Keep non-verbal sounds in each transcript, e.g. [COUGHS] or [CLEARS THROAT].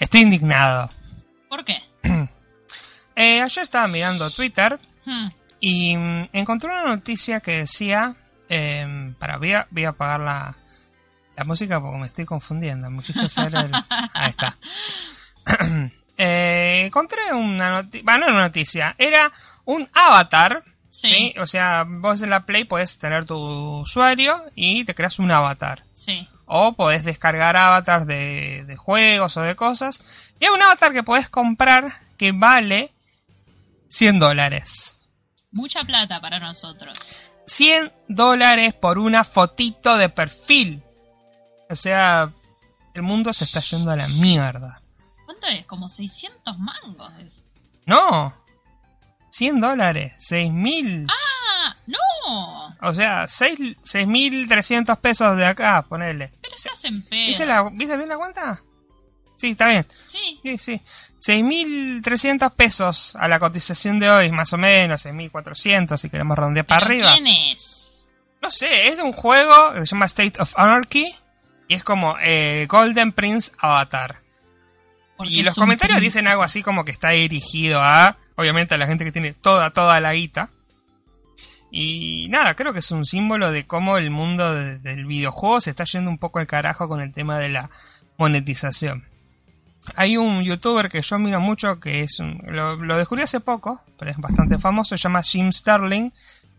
Estoy indignado. ¿Por qué? [CLEARS THROAT] Eh, ayer estaba mirando Twitter Hmm. y mm, encontré una noticia que decía... eh, para, voy a, voy a apagar la, la música porque me estoy confundiendo. Me quise hacer el... Ahí está. [CLEARS THROAT] Eh, encontré una noticia... Bueno, no era una noticia. Era un avatar. Sí. ¿sí? O sea, vos en la Play podés tener tu usuario y te creas un avatar. Sí. O podés descargar avatars de, de juegos o de cosas. Y hay un avatar que podés comprar que vale 100 dólares. Mucha plata para nosotros. 100 dólares por una fotito de perfil. O sea, el mundo se está yendo a la mierda. ¿Cuánto es? Como 600 mangos. es. No. 100 dólares. 6.000. ¡Ah! ¡No! O sea, 6 6.300 pesos de acá, ponele. Pero se hacen pedo. ¿Viste, la, ¿Viste bien la cuenta? Sí, está bien. Sí. Sí, sí. 6.300 pesos a la cotización de hoy, más o menos, 6.400 si queremos redondear para ¿Pero arriba. ¿Quién es? No sé, es de un juego que se llama State of Anarchy y es como eh, Golden Prince Avatar. Porque Y los comentarios príncipe. dicen algo así como que está dirigido a, obviamente, a la gente que tiene toda, toda la guita. Y nada, creo que es un símbolo de cómo el mundo de- del videojuego se está yendo un poco al carajo con el tema de la monetización. Hay un youtuber que yo miro mucho que es un, lo, lo descubrí hace poco, pero es bastante famoso, se llama Jim Sterling.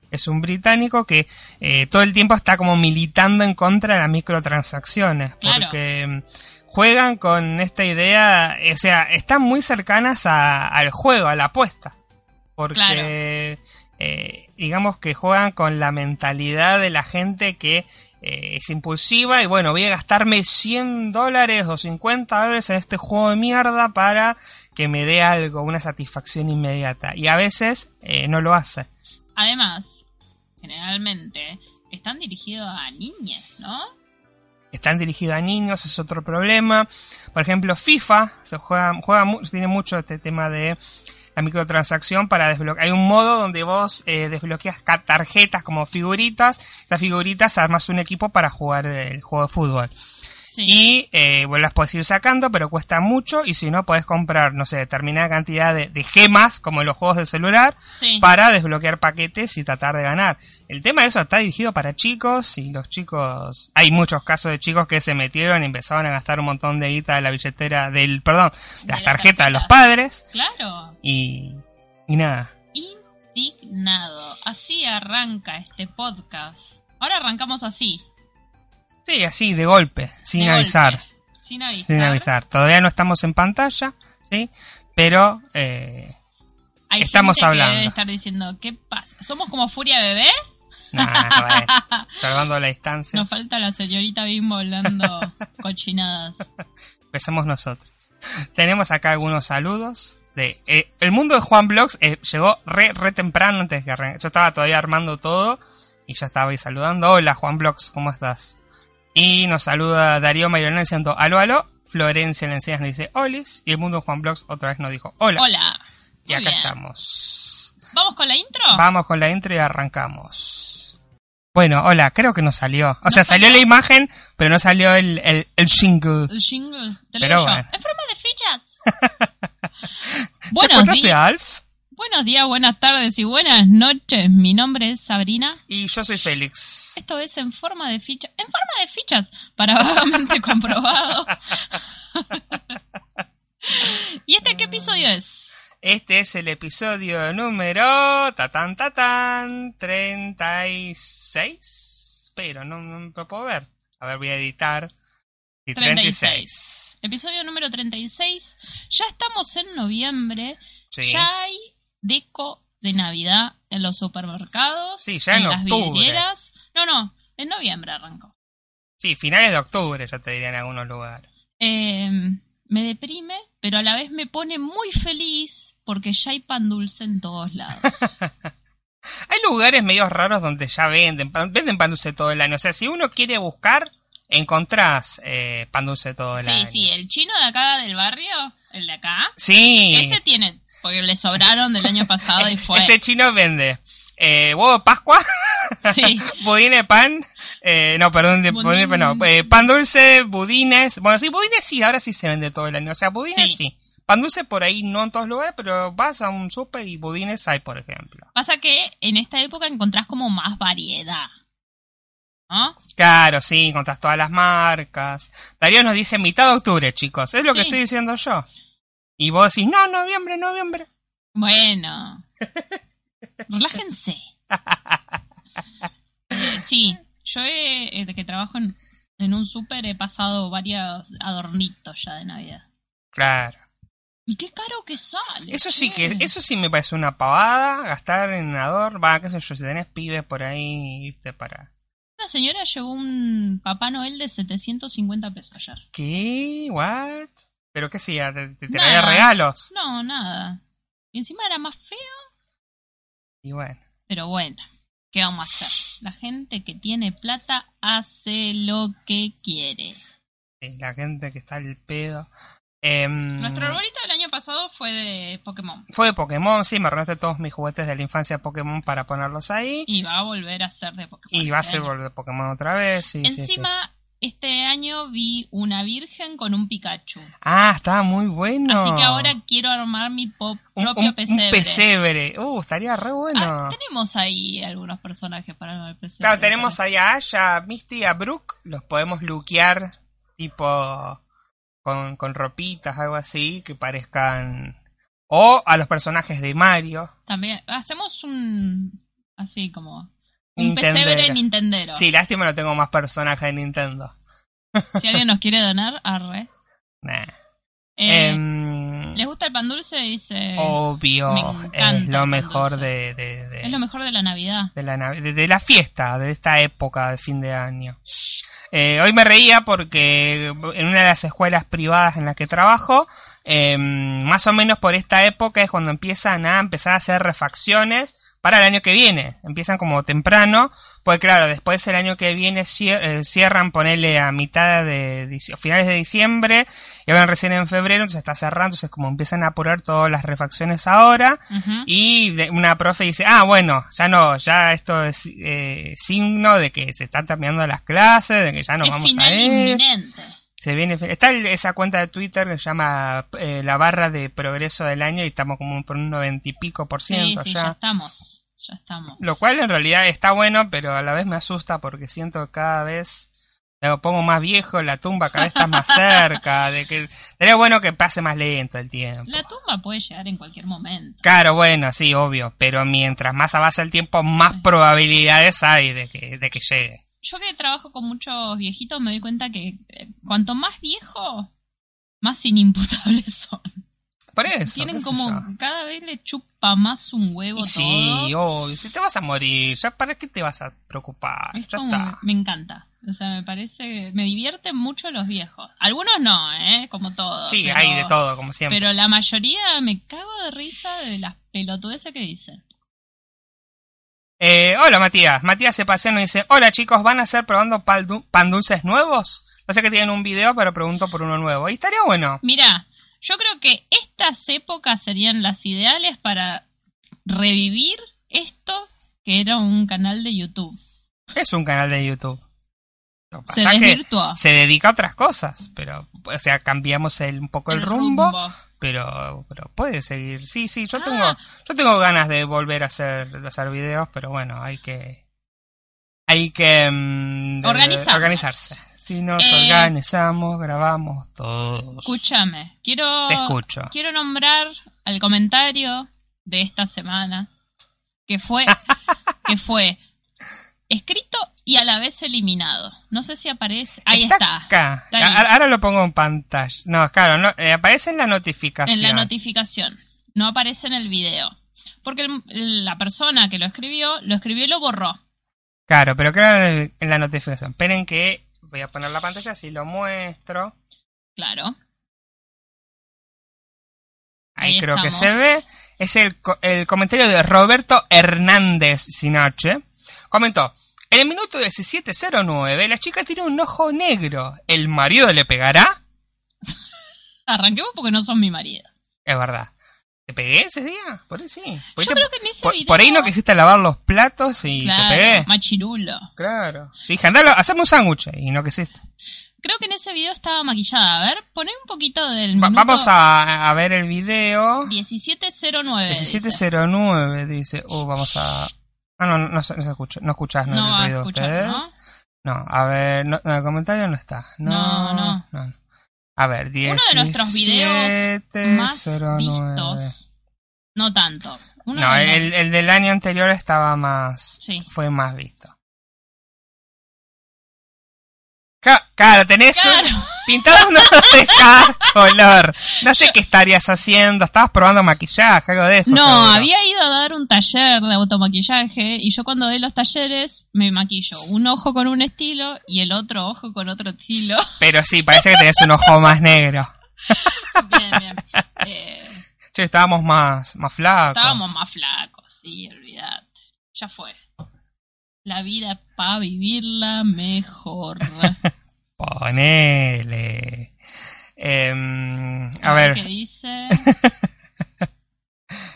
Es un británico que eh, todo el tiempo está como militando en contra de las microtransacciones. Claro. Porque mm, juegan con esta idea, o sea, están muy cercanas a- al juego, a la apuesta. Porque eh, digamos que juegan con la mentalidad de la gente que eh, es impulsiva y bueno, voy a gastarme 100 dólares o 50 dólares en este juego de mierda para que me dé algo, una satisfacción inmediata. Y a veces eh, no lo hace. Además, generalmente están dirigidos a niñas, ¿no? Están dirigidos a niños, es otro problema. Por ejemplo, FIFA se juega, juega tiene mucho este tema de la microtransacción para desbloquear. Hay un modo donde vos eh, desbloqueas tarjetas como figuritas. Esas figuritas armas un equipo para jugar el juego de fútbol. Sí. Y eh, bueno, las podés ir sacando, pero cuesta mucho. Y si no, podés comprar, no sé, determinada cantidad de, de gemas, como en los juegos del celular, Sí. para desbloquear paquetes y tratar de ganar. El tema de eso está dirigido para chicos y los chicos... Hay muchos casos de chicos que se metieron y empezaron a gastar un montón de guita de la billetera, del, perdón, de las las tarjetas de los padres Claro. y, y nada. Indignado. Así arranca este podcast. Ahora arrancamos así. Sí, así, de golpe, sin de avisar. golpe, Sin avisar. Sin avisar. Todavía no estamos en pantalla, ¿sí? Pero... Eh, Hay Estamos gente hablando. Que debe estar diciendo, ¿qué pasa? ¿Somos como Furia Bebé? Nah, [LAUGHS] salvando la distancia. Nos falta la señorita Bimbo hablando [LAUGHS] cochinadas. Empezamos nosotros. Tenemos acá algunos saludos. De, eh, el mundo de Juan Blogs eh, llegó re, re temprano antes que arranque. Yo estaba todavía armando todo y ya estaba ahí saludando. Hola Juan Blogs, ¿cómo estás? Y nos saluda Darío Mayrona diciendo aló, aló. Florencia le enseñas nos dice olis. Y el mundo Juan Blogs otra vez nos dijo hola. Hola. y Muy acá bien. estamos. ¿Vamos con la intro? Vamos con la intro y arrancamos. Bueno, hola, creo que no salió. O sea, salió la imagen, pero no salió el, el, el jingle. El jingle. Te lo Pero digo yo. bueno. En forma de fichas. [LAUGHS] ¿Te buenos, encontraste a Alf? Buenos días, buenas tardes y buenas noches. Mi nombre es Sabrina. Y yo soy Félix. Esto es en forma de fichas. En forma de fichas. Para [LAUGHS] vagamente comprobado. [LAUGHS] ¿Y este qué episodio es? Este es el episodio número tatán tatán 36. Pero no, no lo puedo ver. A ver, voy a editar. Sí, 36. Episodio número 36. Ya estamos en noviembre. Sí. Ya hay deco de Navidad en los supermercados. Sí, ya en las octubre. vidrieras. No, no, en noviembre arrancó. Sí, finales de octubre, ya te diría en algunos lugares. Eh, me deprime, pero a la vez me pone muy feliz porque ya hay pan dulce en todos lados. [LAUGHS] Hay lugares medios raros donde ya venden, pan- venden pan dulce todo el año. O sea, si uno quiere buscar, encontrás eh, pan dulce todo el sí, año. sí, el chino de acá del barrio, el de acá, Sí. ese tiene, porque le sobraron del año pasado y [LAUGHS] fue. Ese chino vende eh, huevo de Pascua [LAUGHS] Sí. [LAUGHS] budín de pan. Eh, no, perdón, de, Budín. budín de pan, no. Eh, pan dulce, budines. Bueno, sí, budines sí, ahora sí se vende todo el año. O sea, budines sí. Sí. Pan dulce por ahí no en todos lugares, pero vas a un súper y budines hay, por ejemplo. Pasa que en esta época encontrás como más variedad. ¿No? Claro, sí, encontrás todas las marcas. Darío nos dice mitad de octubre, chicos. Es lo que estoy diciendo yo. Y vos decís, no, noviembre, noviembre. Bueno. [LAUGHS] Relájense. Eh, sí, yo he, eh, que trabajo en, en un súper he pasado varios adornitos ya de Navidad. Claro. Y qué caro que sale. Eso sí que, eso sí me parece una pavada, gastar en ador, va, qué sé yo, si tenés pibes por ahí, viste, para... Una señora llevó un Papá Noel de 750 pesos ayer. ¿Qué? ¿What? ¿Pero qué hacía? ¿Te, te Nada. traía regalos? No, nada. Y encima era más feo, Y bueno. pero bueno. ¿Qué vamos a hacer? La gente que tiene plata hace lo que quiere. sí, la gente que está al pedo. Em, Nuestro arbolito del año pasado fue de Pokémon. Fue de Pokémon, sí, me arruinaste todos mis juguetes de la infancia de Pokémon para ponerlos ahí. Y va a volver a ser de Pokémon. Y va a este ser de Pokémon otra vez, sí, sí, sí. Este año vi una virgen con un Pikachu. Ah, estaba muy bueno. Así que ahora quiero armar mi propio un- pesebre. un pesebre. Uh, estaría re bueno. Ah, tenemos ahí algunos personajes para armar el pesebre. Claro, tenemos ahí a Asha, a Misty, a Brooke. Los podemos luquear tipo con, con ropitas, algo así, que parezcan... O a los personajes de Mario. También hacemos un... Así como... Un pesebre nintendero. Sí, lástima no tengo más personajes de Nintendo. [LAUGHS] Si alguien nos quiere donar, arre. Nah. Eh, Em, ¿Les gusta el pan dulce? Dice... obvio, es lo mejor de, de, de- Es lo mejor de la Navidad. de la, Navi- de, de la fiesta, de esta época de fin de año. Eh, hoy me reía porque en una de las escuelas privadas en las que trabajo, eh, más o menos por esta época es cuando empiezan a empezar a hacer refacciones para el año que viene. Empiezan como temprano, pues claro, después el año que viene eh, cierran, ponerle a mitad de finales de diciembre y ahora recién en febrero, entonces está cerrando, entonces como empiezan a apurar todas las refacciones ahora. Ujú. Y de- una profe dice, ah, bueno, ya no, ya esto es eh, signo de que se están terminando las clases, de que ya nos es vamos a ir. inminente. Se viene, está esa cuenta de Twitter que se llama eh, la barra de progreso del año y estamos como por un noventa y pico por Sí, ciento sí, ya ya. estamos. Ya estamos. Lo cual en realidad está bueno, pero a la vez me asusta porque siento que cada vez me pongo más viejo, la tumba cada vez está más [LAUGHS] cerca, de que sería bueno que pase más lento el tiempo. La tumba puede llegar en cualquier momento. Claro, bueno, sí, obvio, pero mientras más avanza el tiempo, más probabilidades hay de que, de que llegue. Yo que trabajo con muchos viejitos me doy cuenta que eh, cuanto más viejo, más inimputables [LAUGHS] son. Por eso. Tienen como yo. cada vez le chupa más un huevo Y todo. sí, obvio, si te vas a morir, ya para qué te vas a preocupar, Es ya como, está. me encanta. O sea, me parece, me divierten mucho los viejos. Algunos no, ¿eh? Como todos. Sí, pero- hay de todo, como siempre. Pero la mayoría me cago de risa de las pelotudeces que dicen. Eh, hola Matías, Matías se pasea y nos dice, hola chicos, ¿van a hacer probando pan dulces nuevos? No sé que tienen un video, pero pregunto por uno nuevo. Y estaría bueno. Mira, yo creo que estas épocas serían las ideales para revivir esto que era un canal de YouTube. Es un canal de YouTube. Se desvirtuó. se dedica a otras cosas, pero, o sea, cambiamos el, un poco el, rumbo. Pero pero puede seguir sí sí yo Ah. tengo yo tengo ganas de volver a hacer de hacer videos pero bueno hay que hay que Organizarnos. organizarse si nos Eh. organizamos grabamos todos Escúchame, quiero, te escucho quiero nombrar al comentario de esta semana que fue [LAUGHS] que fue escrito y a la vez eliminado. No sé si aparece. Ahí está. acá Está ahí. A- ahora lo pongo en pantalla no claro no, eh, aparece en la notificación En la notificación. No aparece en el video. Porque el- la persona que lo escribió, lo escribió y lo borró. claro pero claro en la notificación esperen que voy a poner la pantalla si lo muestro Claro. Ahí, Ahí creo que se ve. Es el, el comentario de Roberto Hernández Sinache. Comentó. En el minuto 17.09, la chica tiene un ojo negro. ¿El marido le pegará? Arranquemos porque no son mi marido. Es verdad. ¿Te pegué ese día? Por ahí sí. Por ahí Yo te- creo que en ese por, video... por ahí no quisiste lavar los platos y te pegué. Claro, machirulo. Claro. Te dije, andalo, haceme un sándwich y no quisiste. Creo que en ese video estaba maquillada. A ver, poné un poquito del Va- minuto vamos a, a ver el video. 1709. dice. 1709 dice. Uh, vamos a. Ah, no, no, no se, no se escucha. No ¿no? El ruido de escuchar, ¿no? ustedes. No, a ver, no, en el comentario no está. No, No, no. A ver, 1709. Uno de nuestros videos más vistos. No tanto. Uno No, el, el del año anterior estaba más. Sí. Fue más visto. Claro, tenés Claro. pintado no [LAUGHS] deja color. No sé qué estarías haciendo. Estabas probando maquillaje, algo de eso. No, seguro. había ido a dar un taller de automaquillaje y yo cuando doy los talleres me maquillo un ojo con un estilo y el otro ojo con otro estilo. [LAUGHS] Pero sí, parece que tenés un ojo más negro. bien, bien. Eh, Che, estábamos más, más flacos. estábamos más flacos, sí, olvidate. Ya fue. La vida para vivirla mejor. [LAUGHS] Ponele. Em, a ¿Qué ver, dice?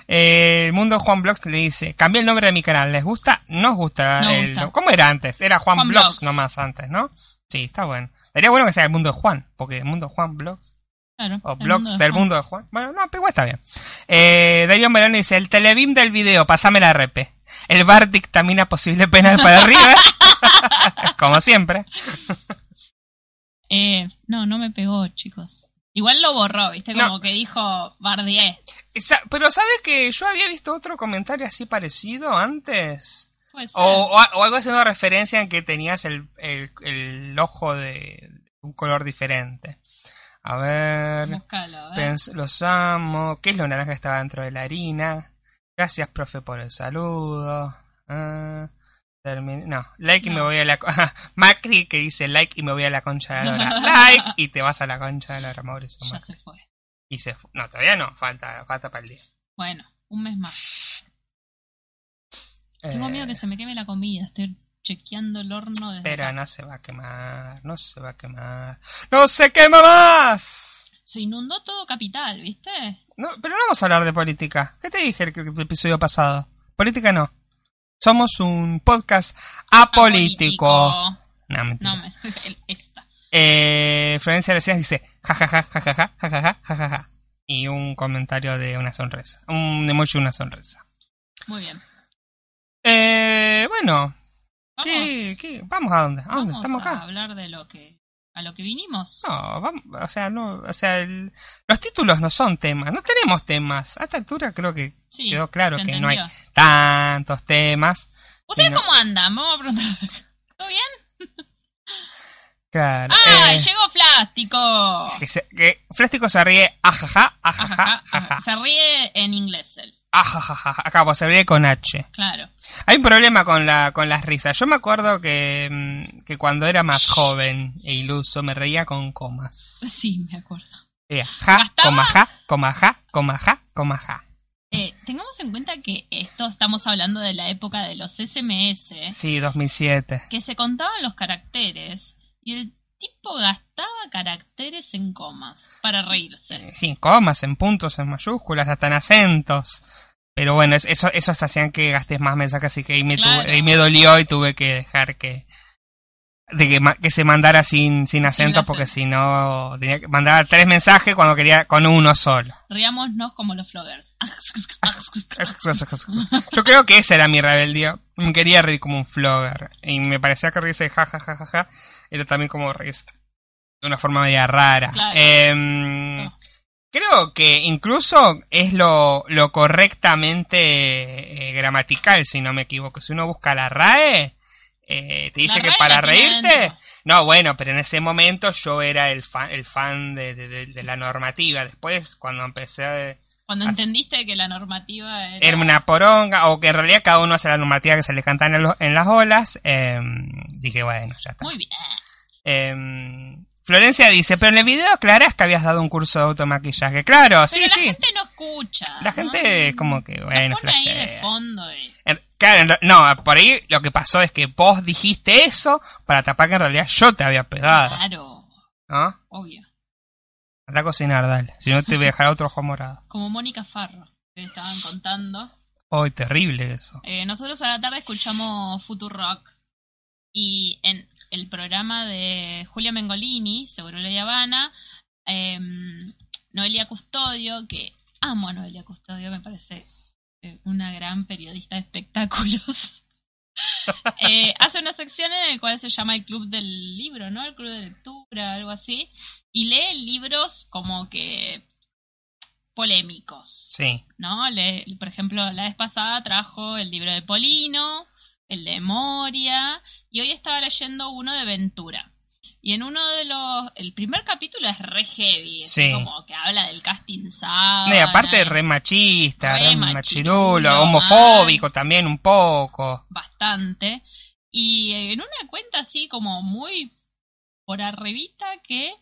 eh, [LAUGHS] el mundo Juan Blogs le dice, cambié el nombre de mi canal, ¿les gusta? Nos gusta. Nos el- gusta. ¿Cómo era antes? Era Juan, Juan Blogs Blogs. nomás antes, ¿no? Sí, está bueno. Sería bueno que sea el mundo de Juan, porque el mundo de Juan Blogs, Claro, o Blogs mundo de del Juan. mundo de Juan. Bueno, no, pero igual está bien. Eh, Darío Melón dice, el telebim del video, pasame la repe. El bar dictamina posible penal para River. [LAUGHS] Como siempre. Eh, no, no me pegó, chicos. Igual lo borró, ¿viste? No. Como que dijo Bardier. Esa- Pero ¿sabes que yo había visto otro comentario así parecido antes? O, o, o algo haciendo referencia en que tenías el, el, el ojo de un color diferente. A ver. A ver. los amo. ¿Qué es lo naranja que estaba dentro de la harina? Gracias, profe, por el saludo. Termin- no, like y me voy a la. [LAUGHS] Macri que dice like y me voy a la concha de la [LAUGHS] like y te vas a la concha de la lora, Mauricio. Ya Macri. se fue. Y se fu- No, todavía no, falta, falta para el día. Bueno, un mes más. Tengo Eh, miedo que se me queme la comida. Estoy chequeando el horno desde Pero acá. no se va a quemar, no se va a quemar. ¡No se quema más! Se inundó todo capital, ¿viste? No, pero no vamos a hablar de política. ¿Qué te dije el, el episodio pasado? Política no. Somos un podcast apolítico. Apolítico. No, mentira. No, me... [LAUGHS] esta. Eh, Florencia Recién dice jajaja, jajaja, jajaja, jajaja. Y un comentario de una sonrisa. Un emoji una sonrisa. Muy bien. Eh, bueno, Vamos, ¿qué, qué? ¿Vamos a dónde? ¿A dónde? vamos ¿Estamos a acá? hablar de lo que a lo que vinimos. No, vamos, o sea, no, o sea, el- los títulos no son temas, no tenemos temas. A esta altura creo que Sí, quedó claro que no hay tantos temas. ¿Ustedes sino- cómo andan? Vamos a preguntar. ¿Todo bien? [LAUGHS] Claro. ¡Ah! eh, Llegó Plástico. que, se- que se ríe, ajaja, ajaja, Ajaja, ajaja. Se ríe en inglés él. Ajaja, acá se ríe con H. Claro. Hay un problema con la con las risas. Yo me acuerdo que, mm, que cuando era más joven e iluso me reía con comas. Sí, me acuerdo. Eh, ja, ¿Gastaba? coma ja, coma ja, coma ja, coma ja. Eh, tengamos en cuenta que esto estamos hablando de la época de los SMS, Sí, 2007. que se contaban los caracteres y el tipo gastaba caracteres en comas para reírse. Sí, en comas, en puntos, en mayúsculas, hasta en acentos. Pero bueno, es- eso, esos hacían que gastes más mensajes, así que ahí me, Claro. tuve- ahí me dolió y tuve que dejar que de que, que se mandara sin, sin acento, porque si no tenía que mandar tres mensajes cuando quería con uno solo. Riámonos como los floggers. [LAUGHS] Yo creo que esa era mi rebeldía. Me quería reír como un flogger. Y me parecía que reírse ja ja ja ja ja era también como reírse de una forma media rara. Claro. Em, No. Creo que incluso es lo, lo correctamente eh, gramatical, si no me equivoco. Si uno busca la RAE, eh, te dice que para reírte... No, bueno, pero en ese momento yo era el fan, el fan de, de- de- de la normativa. Después, cuando empecé a... Cuando entendiste que la normativa era... Era una poronga, o que en realidad cada uno hace la normativa que se le cantan en, en las olas. eh, dije, bueno, ya está. Muy bien. Eh, Florencia dice, pero en el video aclarás que habías dado un curso de automaquillaje. Claro, sí, la sí. gente no escucha. La ¿no? gente es como que, bueno, pone ahí de fondo. En- Claro, no, por ahí lo que pasó es que vos dijiste eso para tapar que en realidad yo te había pegado. Claro, ¿No? obvio. Anda a cocinar, dale. Si no te voy a dejar otro ojo morado. Como Mónica Farro. que estaban contando. Hoy terrible eso. Eh, nosotros a la tarde escuchamos Futurock y en el programa de Julia Mengolini, Seguro La Habana, eh, Noelia Custodio, que amo a Noelia Custodio, me parece eh, una gran periodista de espectáculos. [LAUGHS] Eh, hace una sección en la cual se llama el Club del Libro, ¿no? El Club de Lectura, algo así. Y lee libros como que polémicos, Sí. ¿no? Le- por ejemplo, la vez pasada trajo el libro de Polino, el de Moria, y hoy estaba leyendo uno de Ventura. Y en uno de los... El primer capítulo es re heavy, Sí. como que habla del casting sábana. No, y aparte re machista, Re re, machirulo, homofóbico también un poco. bastante. Y en una cuenta así como muy por arribita que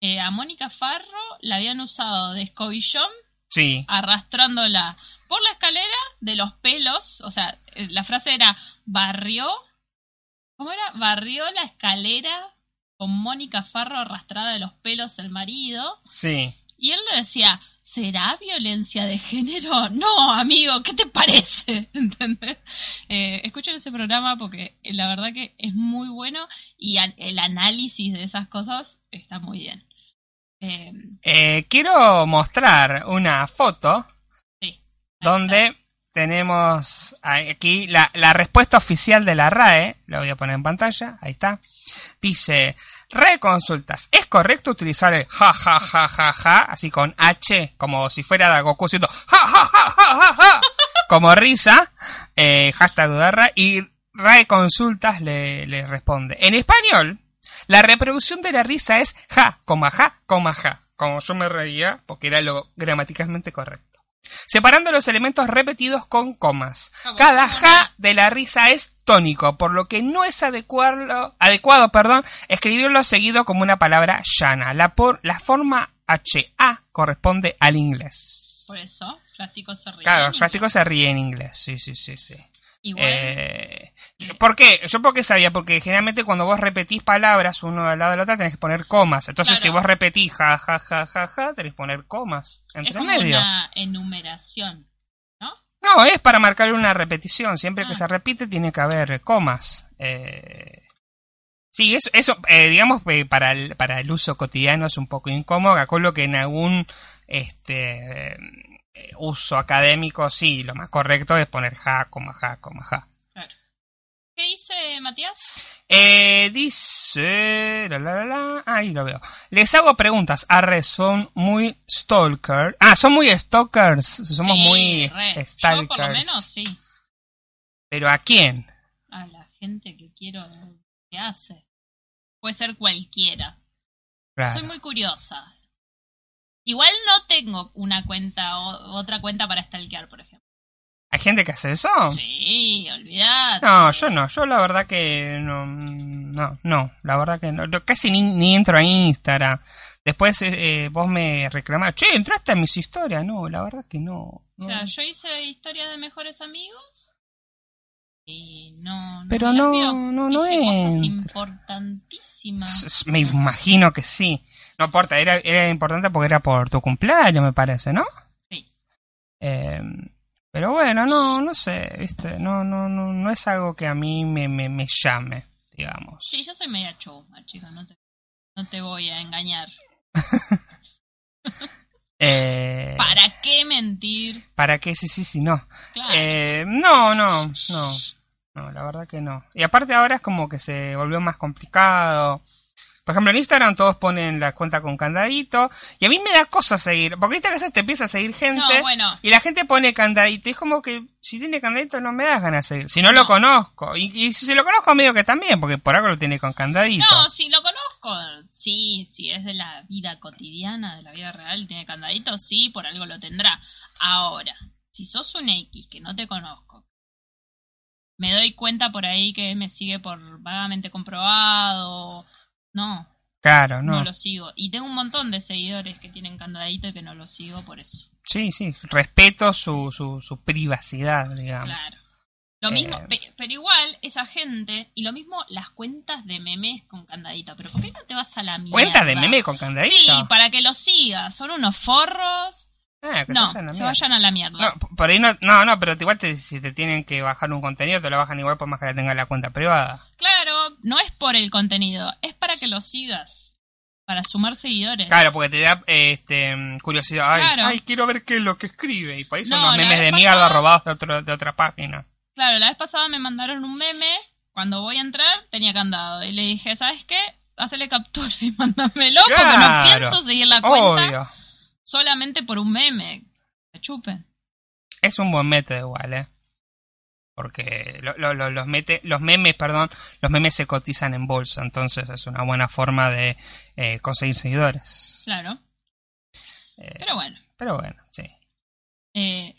eh, a Mónica Farro la habían usado de escobillón Sí, arrastrándola por la escalera de los pelos. O sea, eh, la frase era barrió. ¿Cómo era? Barrió la escalera con Mónica Farro arrastrada de los pelos el marido. sí. Y él le decía, ¿será violencia de género? [LAUGHS] No, amigo, ¿qué te parece? [LAUGHS] ¿Entendés? Eh, escuchen ese programa porque la verdad que es muy bueno y el análisis de esas cosas está muy bien. Eh, Eh, quiero mostrar una foto sí. Donde tenemos aquí la, la respuesta oficial de la RAE. La voy a poner en pantalla. Ahí está. Dice, RAE consultas. ¿Es correcto utilizar el ja ja ja ja ja? Así con H, como si fuera Goku haciendo ja ja ja ja ja ja. Como risa. Eh, hashtag. Y RAE consultas le, le responde. En español, la reproducción de la risa es ja, coma ja, coma ja. Como yo me reía, porque era lo gramaticalmente correcto. Separando los elementos repetidos con comas. Ah, Cada ja de la risa es tónico, por lo que no es adecuado, adecuado perdón, escribirlo seguido como una palabra llana. La, por, la forma HA corresponde al inglés. Por eso, se ríe. Claro, en Plástico inglés. se ríe en inglés. Sí, sí, sí, sí. Igual, Eh, ¿Por qué? Yo porque sabía, porque generalmente cuando vos repetís palabras uno al lado de la otra tenés que poner comas. Entonces Claro. si vos repetís ja, ja, ja, ja, ja, tenés que poner comas es entre como medio. una enumeración, ¿no? No, es para marcar una repetición. Siempre que Ah. se repite tiene que haber comas. Eh, sí, eso, eso eh, digamos, eh, para el, para el uso cotidiano es un poco incómodo. Acuerdo que en algún este uso académico, sí, lo más correcto es poner ja, coma, ja, coma, ja. Claro. ¿Qué dice Matías? Eh, dice... La, la, la, la, ahí lo veo. Les hago preguntas. Arre, son muy stalker. Ah, son muy stalkers. Somos Sí, muy re. stalkers. Yo por lo menos sí. Pero ¿a quién? A la gente que quiero que hace. Puede ser cualquiera. Claro. Soy muy curiosa. Igual no tengo una cuenta o otra cuenta para stalkear, por ejemplo. ¿Hay gente que hace eso? Sí, olvidate. No, yo no. Yo la verdad que no. No, no. La verdad que no. Yo casi ni, ni entro a Instagram. Después eh, eh, vos me reclamás, che, entraste a mis historias. No, la verdad que no. O no. sea, yo hice historias de mejores amigos y no. no Pero no, no, no Dije cosas entra. importantísimas. Me imagino que sí. No importa, era, era importante porque era por tu cumpleaños, me parece, ¿no? Sí. Eh, pero bueno, no, no sé, viste, no, no, no, no es algo que a mí me, me, me llame, digamos. Sí, yo soy media chuma, chica, no te, no te voy a engañar. [LAUGHS] Eh, ¿Para qué mentir? ¿Para qué? Sí, sí, sí, no. Claro. Eh, no, no, no. No, la verdad que no. Y aparte ahora es como que se volvió más complicado. Por ejemplo, en Instagram todos ponen la cuenta con candadito. Y a mí me da cosa seguir. Porque viste que a veces te empieza a seguir gente. no, bueno, Y la gente pone candadito. Y es como que si tiene candadito no me das ganas de seguir. Si no, lo No. conozco. Y, y si lo conozco medio que también. Porque por algo lo tiene con candadito. no, si lo conozco, sí, si es de la vida cotidiana, de la vida real, tiene candadito, sí, por algo lo tendrá. Ahora, si sos un X que no te conozco, me doy cuenta por ahí que me sigue por vagamente comprobado, no, Claro, no, no. lo sigo. Y tengo un montón de seguidores que tienen candadito y que no lo sigo por eso. Sí, sí. Respeto su, su, su privacidad, digamos. Claro. Lo mismo, Eh. pe- pero igual, esa gente, y lo mismo las cuentas de memes con candadito. Pero ¿por qué no te vas a la mierda? ¿Cuenta de meme con candadito? Sí, para que los sigas. Son unos forros. Eh, que No, se vayan a la se mierda. vayan a la mierda. No, por ahí no, no, no, pero igual te- si te tienen que bajar un contenido, te lo bajan igual por más que la tengas en la cuenta privada. Claro, no es por el contenido, es para que lo sigas. Para sumar seguidores. Claro, porque te da este, curiosidad. Ay, Claro. ay, quiero ver qué es lo que escribe. Y por ahí son No, unos memes de mierda pasada- robados de, otro, de otra página. Claro, la vez pasada me mandaron un meme. Cuando voy a entrar, tenía candado. Y le dije, ¿sabes qué? Hacele captura y [LAUGHS] mándamelo porque no Claro. pienso seguir la cuenta Obvio. Solamente por un meme. Me chupen. Es un buen método igual, ¿eh? Porque lo- lo- lo- los, mete, los memes, perdón, los memes se cotizan en bolsa, entonces es una buena forma de eh, conseguir seguidores. Claro. Eh, Pero bueno. pero bueno, sí. Eh,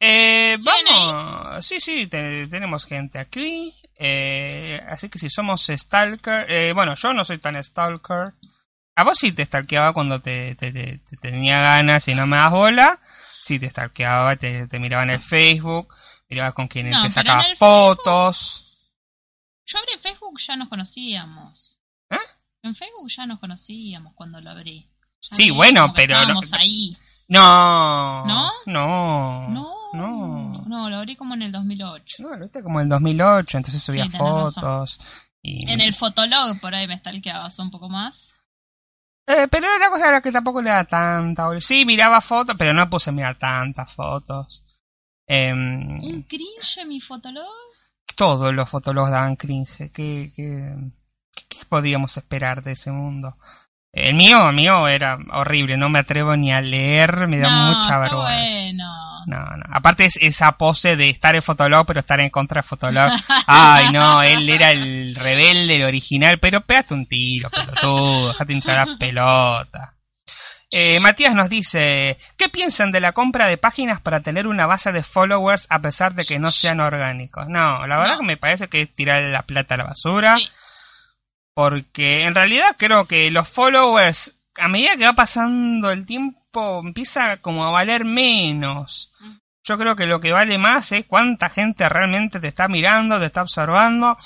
Eh, ¿Siguen vamos, sí, sí, te- tenemos gente aquí. Eh, así que si somos stalker, eh, bueno, yo no soy tan stalker. A vos sí te stalkeaba cuando te, te- te- te tenía ganas y no me das bola. Sí te stalkeaba, te, miraba en el Facebook, miraba con quién No, te sacaba fotos. yo abrí Facebook, ya nos conocíamos. ¿Eh? En Facebook ya nos conocíamos cuando lo abrí. Ya Sí, bueno, pero no- ahí. No. ¿No? No. No, No. no, lo abrí como en el 2008. No, lo viste como en el 2008, entonces subía Sí, fotos. Y... En el Fotolog por ahí me stalkeabas un poco más. Eh, pero la cosa era que tampoco le da tanta. Sí, miraba fotos, pero no puse a mirar tantas fotos. Em, Un cringe mi Fotolog. todos los fotólogos daban cringe. ¿Qué, qué, qué podíamos esperar de ese mundo? El mío, el mío era horrible, no me atrevo ni a leer, me da no, mucha vergüenza. bueno. No, no. Aparte es esa pose de estar en Fotolog, pero estar en contra de Fotolog. Ay, no, él era el rebelde, el original, pero pégate un tiro, pelotudo, dejate hinchar la pelota. Eh, Matías nos dice, ¿qué piensan de la compra de páginas para tener una base de followers a pesar de que no sean orgánicos? No, la verdad No. que me parece que es tirar la plata a la basura. Sí. Porque en realidad creo que los followers, a medida que va pasando el tiempo, empieza como a valer menos. Yo creo que lo que vale más es cuánta gente realmente te está mirando, te está observando.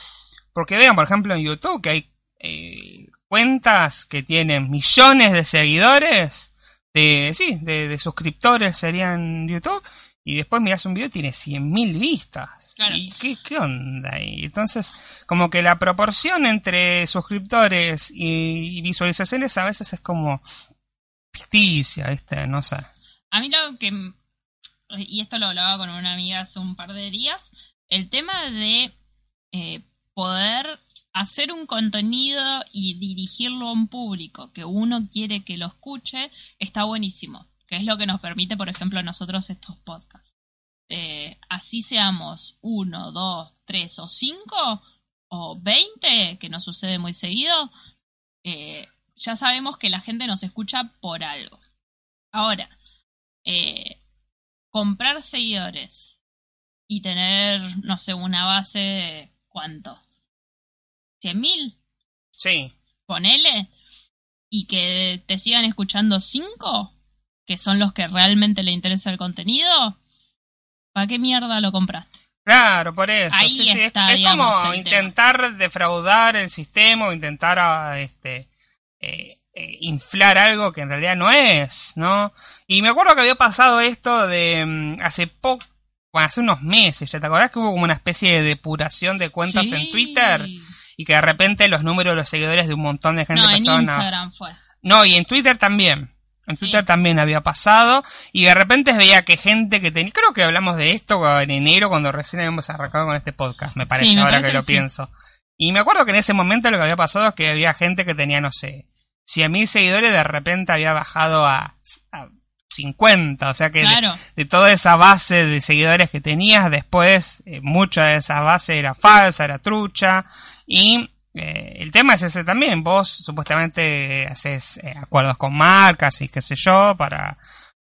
Porque vean, por ejemplo, en YouTube que hay eh, cuentas que tienen millones de seguidores, de, sí, de, de suscriptores serían YouTube, y después miras un video y tiene 100.000 vistas. Claro. ¿Y qué, qué onda ahí? Entonces, como que la proporción entre suscriptores y, y visualizaciones a veces es como ficticia, ¿viste? No sé. A mí lo que. Y esto lo hablaba con una amiga hace un par de días. El tema de eh, poder hacer un contenido y dirigirlo a un público que uno quiere que lo escuche está buenísimo. Que es lo que nos permite, por ejemplo, nosotros estos podcasts. Eh, así seamos uno, dos, tres o cinco o veinte, que nos sucede muy seguido, eh, ya sabemos que la gente nos escucha por algo. Ahora, eh, comprar seguidores y tener, no sé, una base de ¿cuánto? ¿100 mil? Sí. Ponele. Y que te sigan escuchando cinco, que son los que realmente le interesa el contenido. ¿Para qué mierda lo compraste? Claro, por eso. Ahí sí, sí, es- como intentar defraudar el sistema o intentar ah, este eh, eh, inflar algo que en realidad no es, ¿no? Y me acuerdo que había pasado esto de mm, hace poco, bueno, hace unos meses, ¿ya te acordás que hubo como una especie de depuración de cuentas Sí. en Twitter? Y que de repente los números de los seguidores de un montón de gente No, en empezaron a... Instagram fue. No, y en Twitter también. En Sí. Twitter también había pasado. Y de repente veía que gente que tenía. Creo que hablamos de esto en enero cuando recién habíamos arrancado con este podcast, me parece, Sí, me ahora parece que lo sí. pienso. Y me acuerdo que en ese momento lo que había pasado es que había gente que tenía, no sé, 100.000 seguidores, de repente había bajado a, a 50. O sea que de, toda esa base de seguidores que tenías, después eh, mucha de esa base era falsa, era trucha. Y eh, el tema es ese también. Vos supuestamente haces eh, acuerdos con marcas y qué sé yo para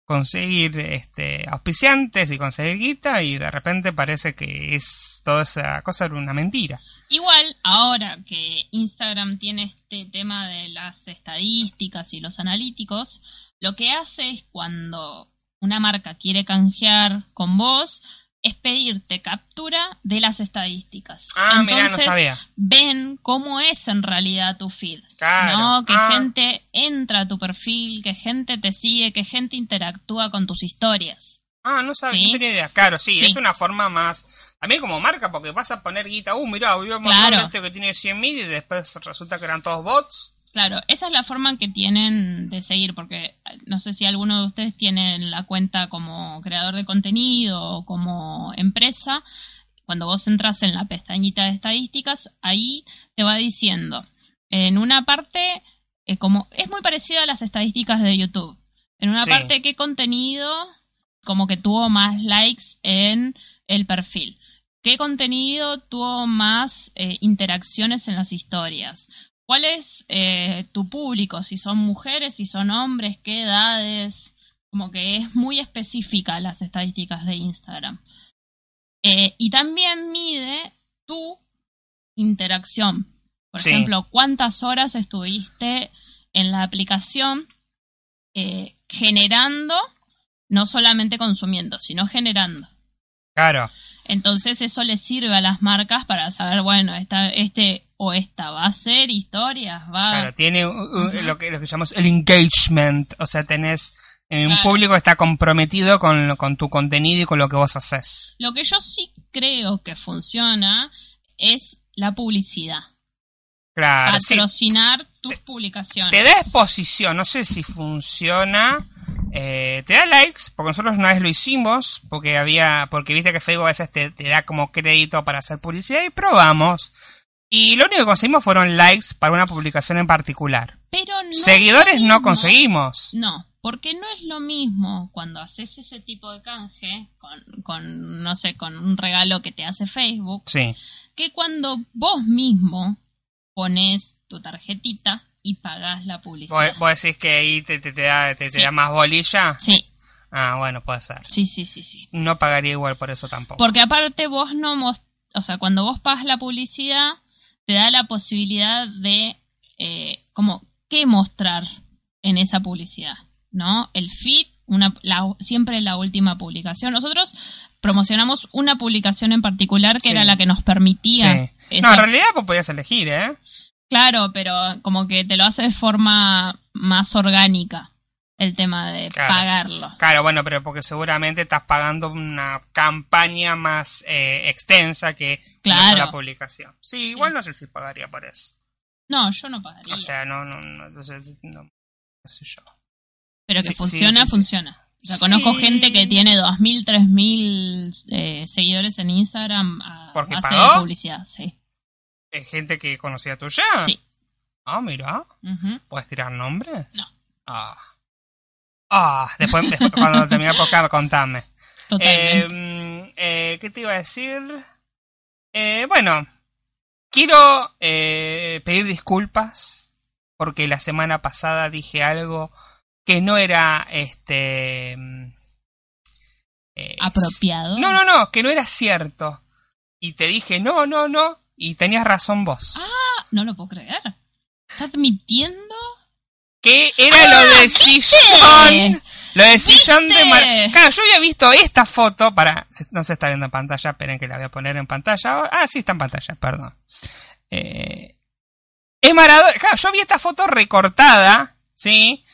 conseguir este auspiciantes y conseguir guita y de repente parece que es toda esa cosa era una mentira. Igual, ahora que Instagram tiene este tema de las estadísticas y los analíticos, lo que hace es cuando una marca quiere canjear con vos, es pedirte captura de las estadísticas. Ah, mirá, no Entonces, sabía. ven cómo es en realidad tu feed. Claro. ¿no? Que Ah. gente entra a tu perfil, que gente te sigue, que gente interactúa con tus historias. Ah, no sabía, Sí. no tenía idea. Claro, sí, Sí. es una forma más. También como marca, porque vas a poner guita. Uh, mirá, voy a Claro. este que tiene 100.000 y después resulta que eran todos bots. Claro, esa es la forma que tienen de seguir, porque no sé si alguno de ustedes tiene la cuenta como creador de contenido o como empresa. Cuando vos entras en la pestañita de estadísticas, ahí te va diciendo, en una parte, eh, como es muy parecido a las estadísticas de YouTube. En una Sí. parte, qué contenido como que tuvo más likes en el perfil. ¿Qué contenido tuvo más eh, interacciones en las historias? ¿Cuál es eh, tu público? Si son mujeres, si son hombres, qué edades. Como que es muy específica las estadísticas de Instagram. Eh, y también mide tu interacción. Por Sí. ejemplo, cuántas horas estuviste en la aplicación eh, generando, no solamente consumiendo, sino generando. Claro. Entonces eso le sirve a las marcas para saber, bueno, esta, este o esta va a ser historias, va Claro, tiene uh, uh, lo, que, lo que llamamos el engagement. O sea, tenés eh, un público que está comprometido con, con tu contenido y con lo que vos haces. Lo que yo sí creo que funciona es la publicidad. Claro, sí. patrocinar tus publicaciones. Te da exposición, no sé si funciona. Eh, te da likes, porque nosotros una vez lo hicimos, porque había, porque viste que Facebook a veces te, te da como crédito para hacer publicidad y probamos. Y lo único que conseguimos fueron likes para una publicación en particular. Pero no Seguidores no conseguimos. No, porque no es lo mismo cuando haces ese tipo de canje con, con, no sé, con un regalo que te hace Facebook, Sí. que cuando vos mismo pones tu tarjetita y pagás la publicidad. ¿Vos, decís que ahí te, te, te da, te, te da más bolilla? Sí, Ah, bueno, puede ser. sí, sí, sí, sí. No pagaría igual por eso tampoco. Porque aparte vos no mos- o sea, cuando vos pagas la publicidad, te da la posibilidad de eh, como qué mostrar en esa publicidad, ¿no? El feed, una, la- siempre la última publicación. Nosotros promocionamos una publicación en particular que Sí. era la que nos permitía. Sí. esa- No, en realidad vos podías elegir, ¿eh? Claro, pero como que te lo hace de forma más orgánica el tema de Claro. pagarlo. Claro, bueno, pero porque seguramente estás pagando una campaña más eh, extensa que Claro. la publicación. Sí, igual no sé si pagaría por eso. No, no pagaría. O sea, no, no, no, entonces, no, qué sé yo. Pero que Sí, funciona, sí, funciona. O sea, conozco gente que tiene 2.000, 3.000 eh, seguidores en Instagram a ¿Porque base pagó? de publicidad, sí. ¿Es gente que conocía tuya? Sí. Ah, mira. ¿Puedes tirar nombres? No. Ah. Ah, después, después cuando termine el podcast, contame. Eh, eh, ¿Qué te iba a decir? Eh, bueno, quiero eh, pedir disculpas porque la semana pasada dije algo que no era este mm, Apropiado. No, no, no, que no era cierto. Y te dije no, no, no, y tenías razón vos. Ah, no lo puedo creer. ¿Estás mintiendo? Que era Ah, lo de ¿viste? sillón. Lo de sillón de. Mar... Claro, yo había visto esta foto para... No se está viendo en pantalla, esperen que la voy a poner en pantalla. Ah, sí, está en pantalla, perdón. Eh... Es Maradona. Claro, yo vi esta foto recortada, ¿sí?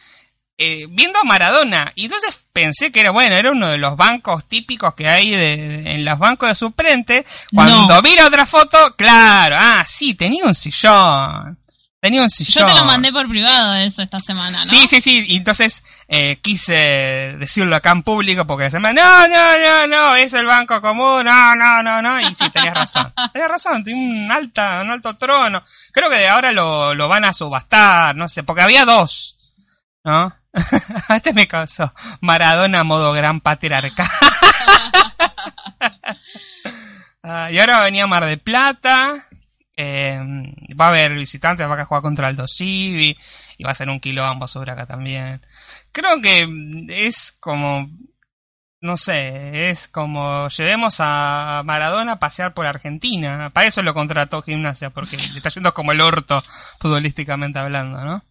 Eh, viendo a Maradona. Y entonces pensé que era, bueno, era uno de los bancos típicos que hay de- en los bancos de suplente. Cuando No. vi la otra foto, claro, ah, sí, tenía un sillón. Tenía un Yo te lo mandé por privado eso esta semana, ¿no? Sí, sí, sí. Y entonces eh, quise decirlo acá en público porque me... No, no, no, no, es el banco común, no, no, no, no. Y sí, tenías razón. [LAUGHS] Tenías razón, tiene un, alta, un alto trono. Creo que de ahora lo, lo van a subastar, no sé, porque había dos, ¿no? [LAUGHS] este me causó Maradona modo gran patriarca. [LAUGHS] Ah, y ahora venía Mar de Plata. Eh, va a haber visitantes, va a jugar contra el Civi y va a ser un quilombo sobre acá también. Creo que es como, no sé, es como llevemos a Maradona a pasear por Argentina. Para eso lo contrató Gimnasia, porque le está yendo como el orto futbolísticamente hablando, ¿no?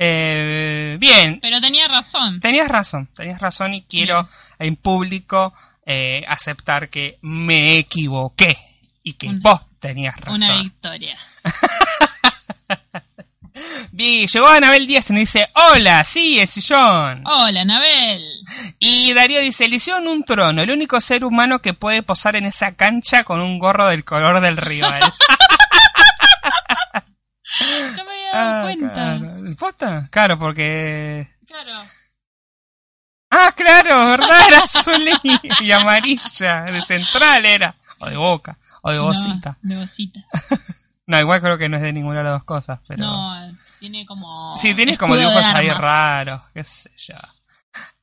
Eh, bien, Pero tenía razón. tenías razón, tenías razón y quiero en público eh, aceptar que me equivoqué y que vos tenías razón. Una victoria. [LAUGHS] Vi, llegó Anabel Díaz y me dice, hola, sí, es John. Hola, Anabel. Y Darío dice, le hicieron un trono, el único ser humano que puede posar en esa cancha con un gorro del color del rival. [LAUGHS] No me había dado Ah, cuenta. claro. ¿Posta? Claro, porque... Claro. Ah, claro, ¿verdad? Era azul y amarilla, de central era. O de boca, o de bocita. No, de bocita. [LAUGHS] No, igual creo que no es de ninguna de las dos cosas, pero... No, tiene como. Sí, tienes como dibujos ahí raros, qué sé yo.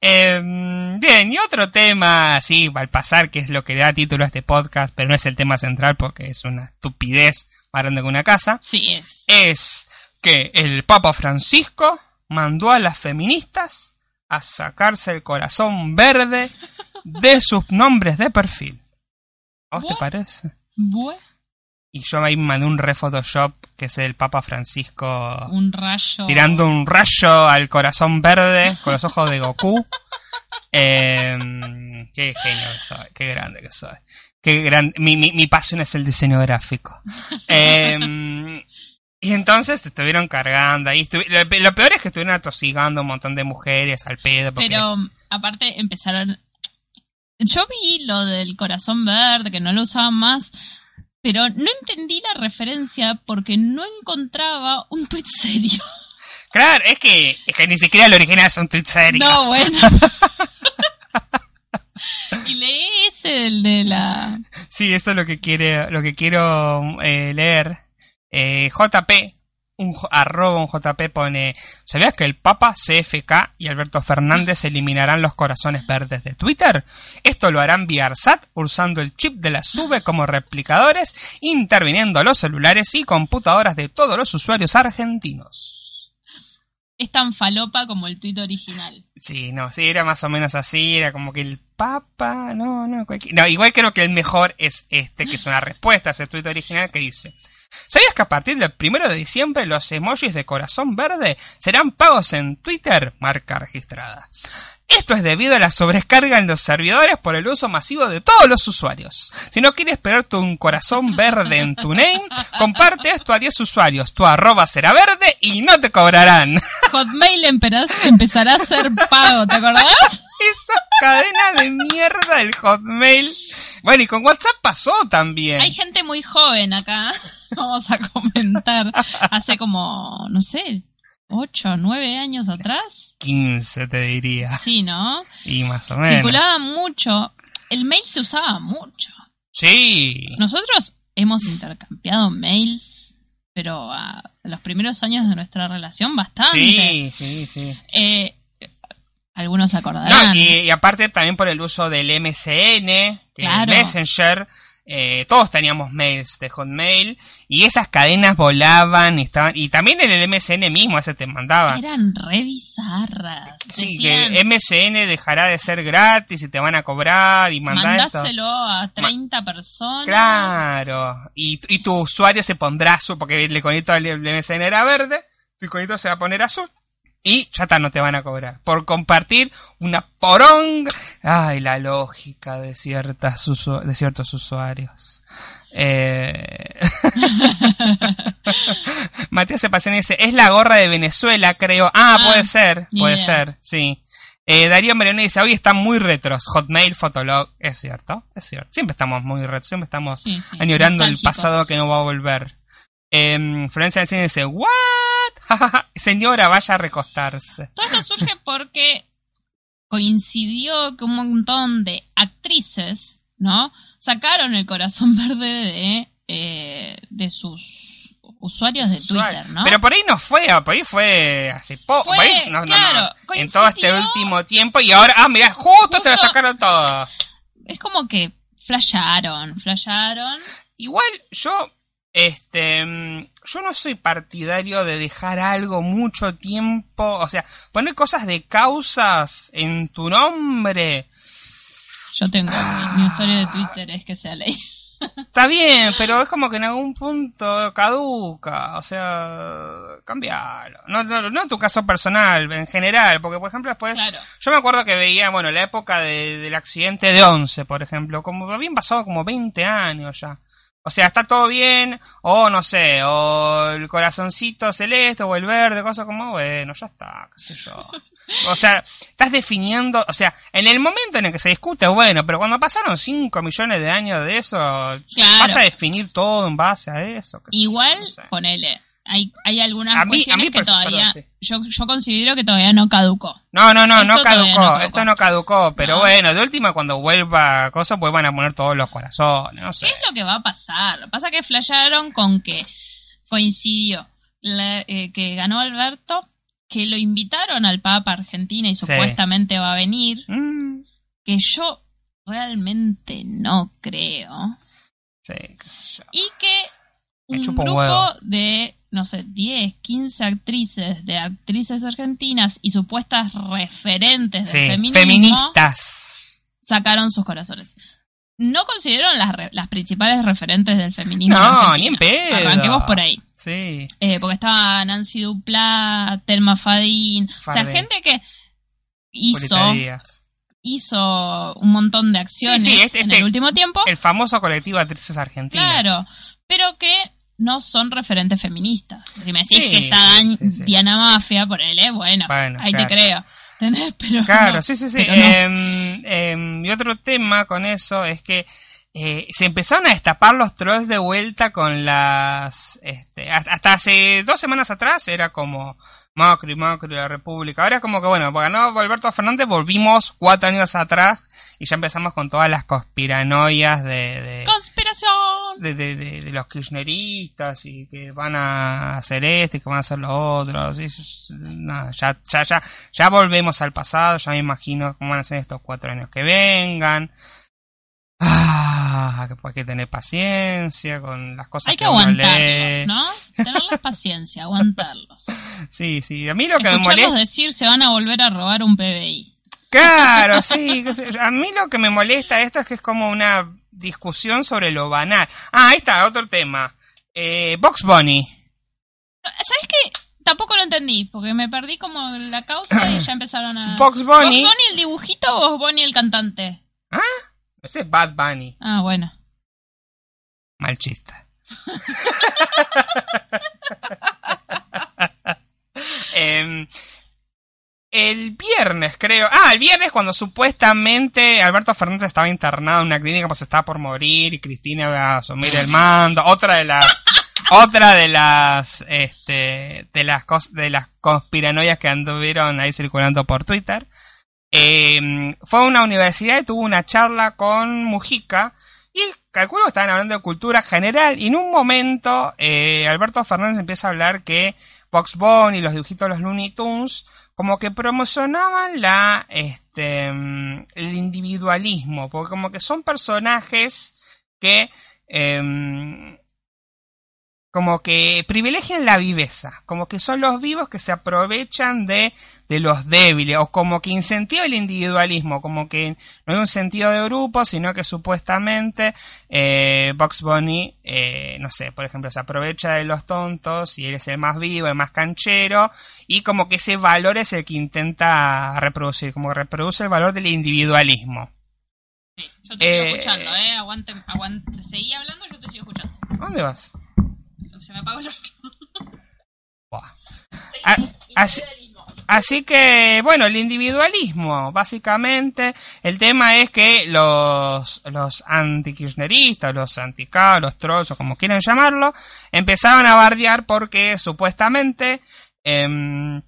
Em, bien, y otro tema, sí, al pasar, que es lo que da título a este podcast, pero no es el tema central porque es una estupidez más grande que una casa, Sí, es. es que el Papa Francisco mandó a las feministas a sacarse el corazón verde de sus nombres de perfil. ¿A vos te parece? Bue, Y yo ahí mandé un re Photoshop que es el Papa Francisco un rayo. tirando un rayo al corazón verde con los ojos de Goku. [LAUGHS] Em, qué genio que soy, qué grande que soy. Qué gran, mi, mi, mi pasión es el diseño gráfico. Em, y entonces te estuvieron cargando ahí. estuvi- lo, pe- lo peor es que estuvieron atosigando un montón de mujeres al pedo. Porque, Pero aparte empezaron. Yo vi lo del corazón verde, que no lo usaban más, pero no entendí la referencia porque no encontraba un tweet [LAUGHS] serio. Claro, es que, es que ni siquiera el original es un tweet serio. No, [LAUGHS] bueno. y leí ese, el de la. Sí, esto es lo que quiere, lo que quiero eh, leer. Eh, JP, un arroba un JP pone, ¿sabías que el Papa, CFK y Alberto Fernández eliminarán los corazones verdes de Twitter? Esto lo harán vía ARSAT usando el chip de la SUBE como replicadores, interviniendo los celulares y computadoras de todos los usuarios argentinos. Es tan falopa como el tweet original. Sí, no, sí, era más o menos así, era como que el Papa, no, no, cualquier- no, igual creo que el mejor es este, que es una respuesta a ese tweet original que dice, ¿sabías que a partir del primero de diciembre los emojis de corazón verde serán pagos en Twitter? Marca registrada. Esto es debido a la sobrecarga en los servidores por el uso masivo de todos los usuarios. Si no quieres pegarte un corazón verde en tu name, comparte esto a 10 usuarios. Tu arroba será verde y no te cobrarán. Hotmail empezará, empezará a ser pago, ¿te acordás? Esa cadena de mierda del Hotmail. Bueno, y con WhatsApp pasó también. Hay gente muy joven acá. [LAUGHS] Vamos a comentar. Hace como, no sé, ocho nueve años atrás. 15 te diría. Sí, ¿no? Y más o menos. Circulaba mucho. El mail se usaba mucho. Sí. Nosotros hemos intercambiado mails, pero a los primeros años de nuestra relación bastante. Sí, sí, sí. Eh, algunos se No, acordarán. y, y aparte también por el uso del MSN, que Claro. el Messenger. eh, todos teníamos mails de Hotmail y esas cadenas volaban y estaban y también en el MSN mismo ese te mandaba Eran re bizarras. sí Decían, que MSN dejará de ser gratis y te van a cobrar y mandar mandáselo a 30 personas. Claro, y, y tu usuario se pondrá azul, porque el iconito del del MSN era verde, tu iconito se va a poner azul. Y ya está, no te van a cobrar. Por compartir una poronga. Ay, la lógica de, ciertas usu- de ciertos usuarios. Eh... [LAUGHS] Matías Sepaciano dice, es la gorra de Venezuela, creo. Ah, Ah, puede ser, puede ser, sí. Eh, Darío Mereno dice, hoy están muy retros. Hotmail, Fotolog. Es cierto, es cierto. Siempre estamos muy retros, siempre estamos Sí, sí, añorando el pasado que no va a volver. Eh, Florencia Encina dice, ¿what? [LAUGHS] Señora, vaya a recostarse. Todo esto surge porque coincidió que un montón de actrices, ¿no? Sacaron el corazón [LAUGHS] verde de, eh, de sus usuarios de Twitter, ¿no? Pero por ahí no fue, por ahí fue hace poco. No- no, en todo este último tiempo y ahora, ah, mira, justo, se lo sacaron todo. Es como que flasharon, flasharon. Igual yo, este, mm, yo no soy partidario de dejar algo mucho tiempo, o sea, poner cosas de causas en tu nombre. Yo tengo Ah. mi, mi usuario de Twitter es que sea ley. [LAUGHS] Está bien, pero es como que en algún punto caduca, o sea, cambialo. No, no, no en tu caso personal, en general, porque por ejemplo después, Claro. yo me acuerdo que veía, bueno, la época de- del accidente de Once, por ejemplo, como habían pasado como 20 años ya. O sea, está todo bien, o no sé, o el corazoncito celeste, o el verde, cosas como, bueno, ya está, qué sé yo. O sea, estás definiendo, o sea, en el momento en el que se discute, bueno, pero cuando pasaron 5 millones de años de eso, Claro. vas a definir todo en base a eso. yo, Igual, no sé. ponele, hay, hay algunas A mí- a mí que perso- todavía, perdón, yo, yo considero que todavía no caducó. No, no, no, no caducó, no caducó. esto no caducó, pero No. bueno, de última cuando vuelva cosas, pues van a poner todos los corazones, no sé. ¿Qué es lo que va a pasar? Lo que pasa es que flashearon con que coincidió la- eh, que ganó Alberto, que lo invitaron al Papa Argentina y Sí. supuestamente va a venir, Mm, que yo realmente no creo. sí, qué sé yo. Y que Me un grupo huevo. de, no sé, 10, 15 actrices, de actrices argentinas y supuestas referentes Sí, feminismo feministas. sacaron sus corazones. No consideraron las, re- las principales referentes del feminismo. No, argentino. ni en pedo. Arranquemos por ahí. Sí. Eh, porque estaba Nancy Duplá, Telma Fadín. O sea, gente que hizo, hizo un montón de acciones Sí, sí, este- en este- el último tiempo. El famoso colectivo de actrices argentinas. Claro, pero que no son referentes feministas. Si me decís Sí, que está sí, sí. Diana Mafia, por él, bueno, Bueno, ahí claro. te creo. ¿Entendés? [LAUGHS] Pero Claro, no, sí, sí, sí. no. Em, em, y otro tema con eso es que eh, se empezaron a destapar los trolls de vuelta con las... Este, hasta hasta hace dos semanas atrás era como Macri, Macri, la República. Ahora es como que, bueno, ganó Alberto Fernández, volvimos cuatro años atrás y ya empezamos con todas las conspiranoias de... de Conspiración. de, de, de- los kirchneristas y que van a hacer esto y que van a hacer lo otro. sí, nada, ya, ya, ya, ya volvemos al pasado, ya me imagino cómo van a ser estos cuatro años que vengan. Ah, que pues hay que tener paciencia con las cosas Hay que uno aguantarlos. ¿no? Tenerles paciencia, aguantarlos. [LAUGHS] Sí, sí, a mí lo que me molesta... decir se van a volver a robar un PBI. Claro, sí, a mí lo que me molesta esto es que es como una discusión sobre lo banal. Ah, ahí está, otro tema. Eh, Box Bunny. ¿Sabes qué? Tampoco lo entendí, porque me perdí como la causa y ya empezaron a... [COUGHS] Box Bunny. ¿Box Bunny el dibujito o Box Bunny el cantante? ¿Ah? Ese es Bad Bunny. Ah, bueno. Mal chiste. [LAUGHS] Em, el viernes, creo. Ah, el viernes cuando supuestamente Alberto Fernández estaba internado en una clínica, pues estaba por morir y Cristina iba a asumir el mando. Otra de las, [LAUGHS] otra de las, este, de las cos- de las conspiranoias que anduvieron ahí circulando por Twitter. Em, fue a una universidad y tuvo una charla con Mujica. Y calculo que estaban hablando de cultura general. Y en un momento, eh, Alberto Fernández empieza a hablar que Box Bunny y los dibujitos de los Looney Tunes como que promocionaban la este el individualismo porque como que son personajes que em, como que privilegian la viveza como que son los vivos que se aprovechan de de los débiles o como que incentiva el individualismo como que no hay un sentido de grupo sino que supuestamente eh, Box Bunny eh, no sé por ejemplo se aprovecha de los tontos y él es el más vivo el más canchero y como que ese valor es el que intenta reproducir como que reproduce el valor del individualismo Yo te Eh, sigo escuchando, ¿eh? Aguante, aguante. Seguí hablando, yo te sigo escuchando. ¿A dónde vas? Se me apagó el. [LAUGHS] Ah, así, así que, bueno, el individualismo, básicamente, el tema es que los, los anti-kirchneristas, los anti los trolls, o como quieran llamarlo, empezaban a bardear porque supuestamente em,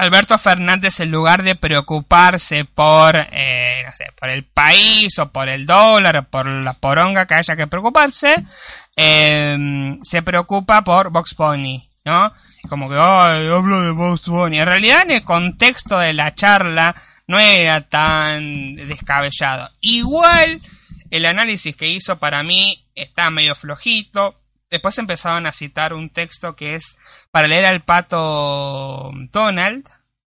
Alberto Fernández, en lugar de preocuparse por, eh, no sé, por el país o por el dólar o por la poronga que haya que preocuparse, em, se preocupa por Vox Bunny, ¿no? Como que, ay, hablo de Vox Bunny. En realidad, en el contexto de la charla, no era tan descabellado. Igual, el análisis que hizo para mí está medio flojito. Después empezaron a citar un texto que es para leer al pato Donald,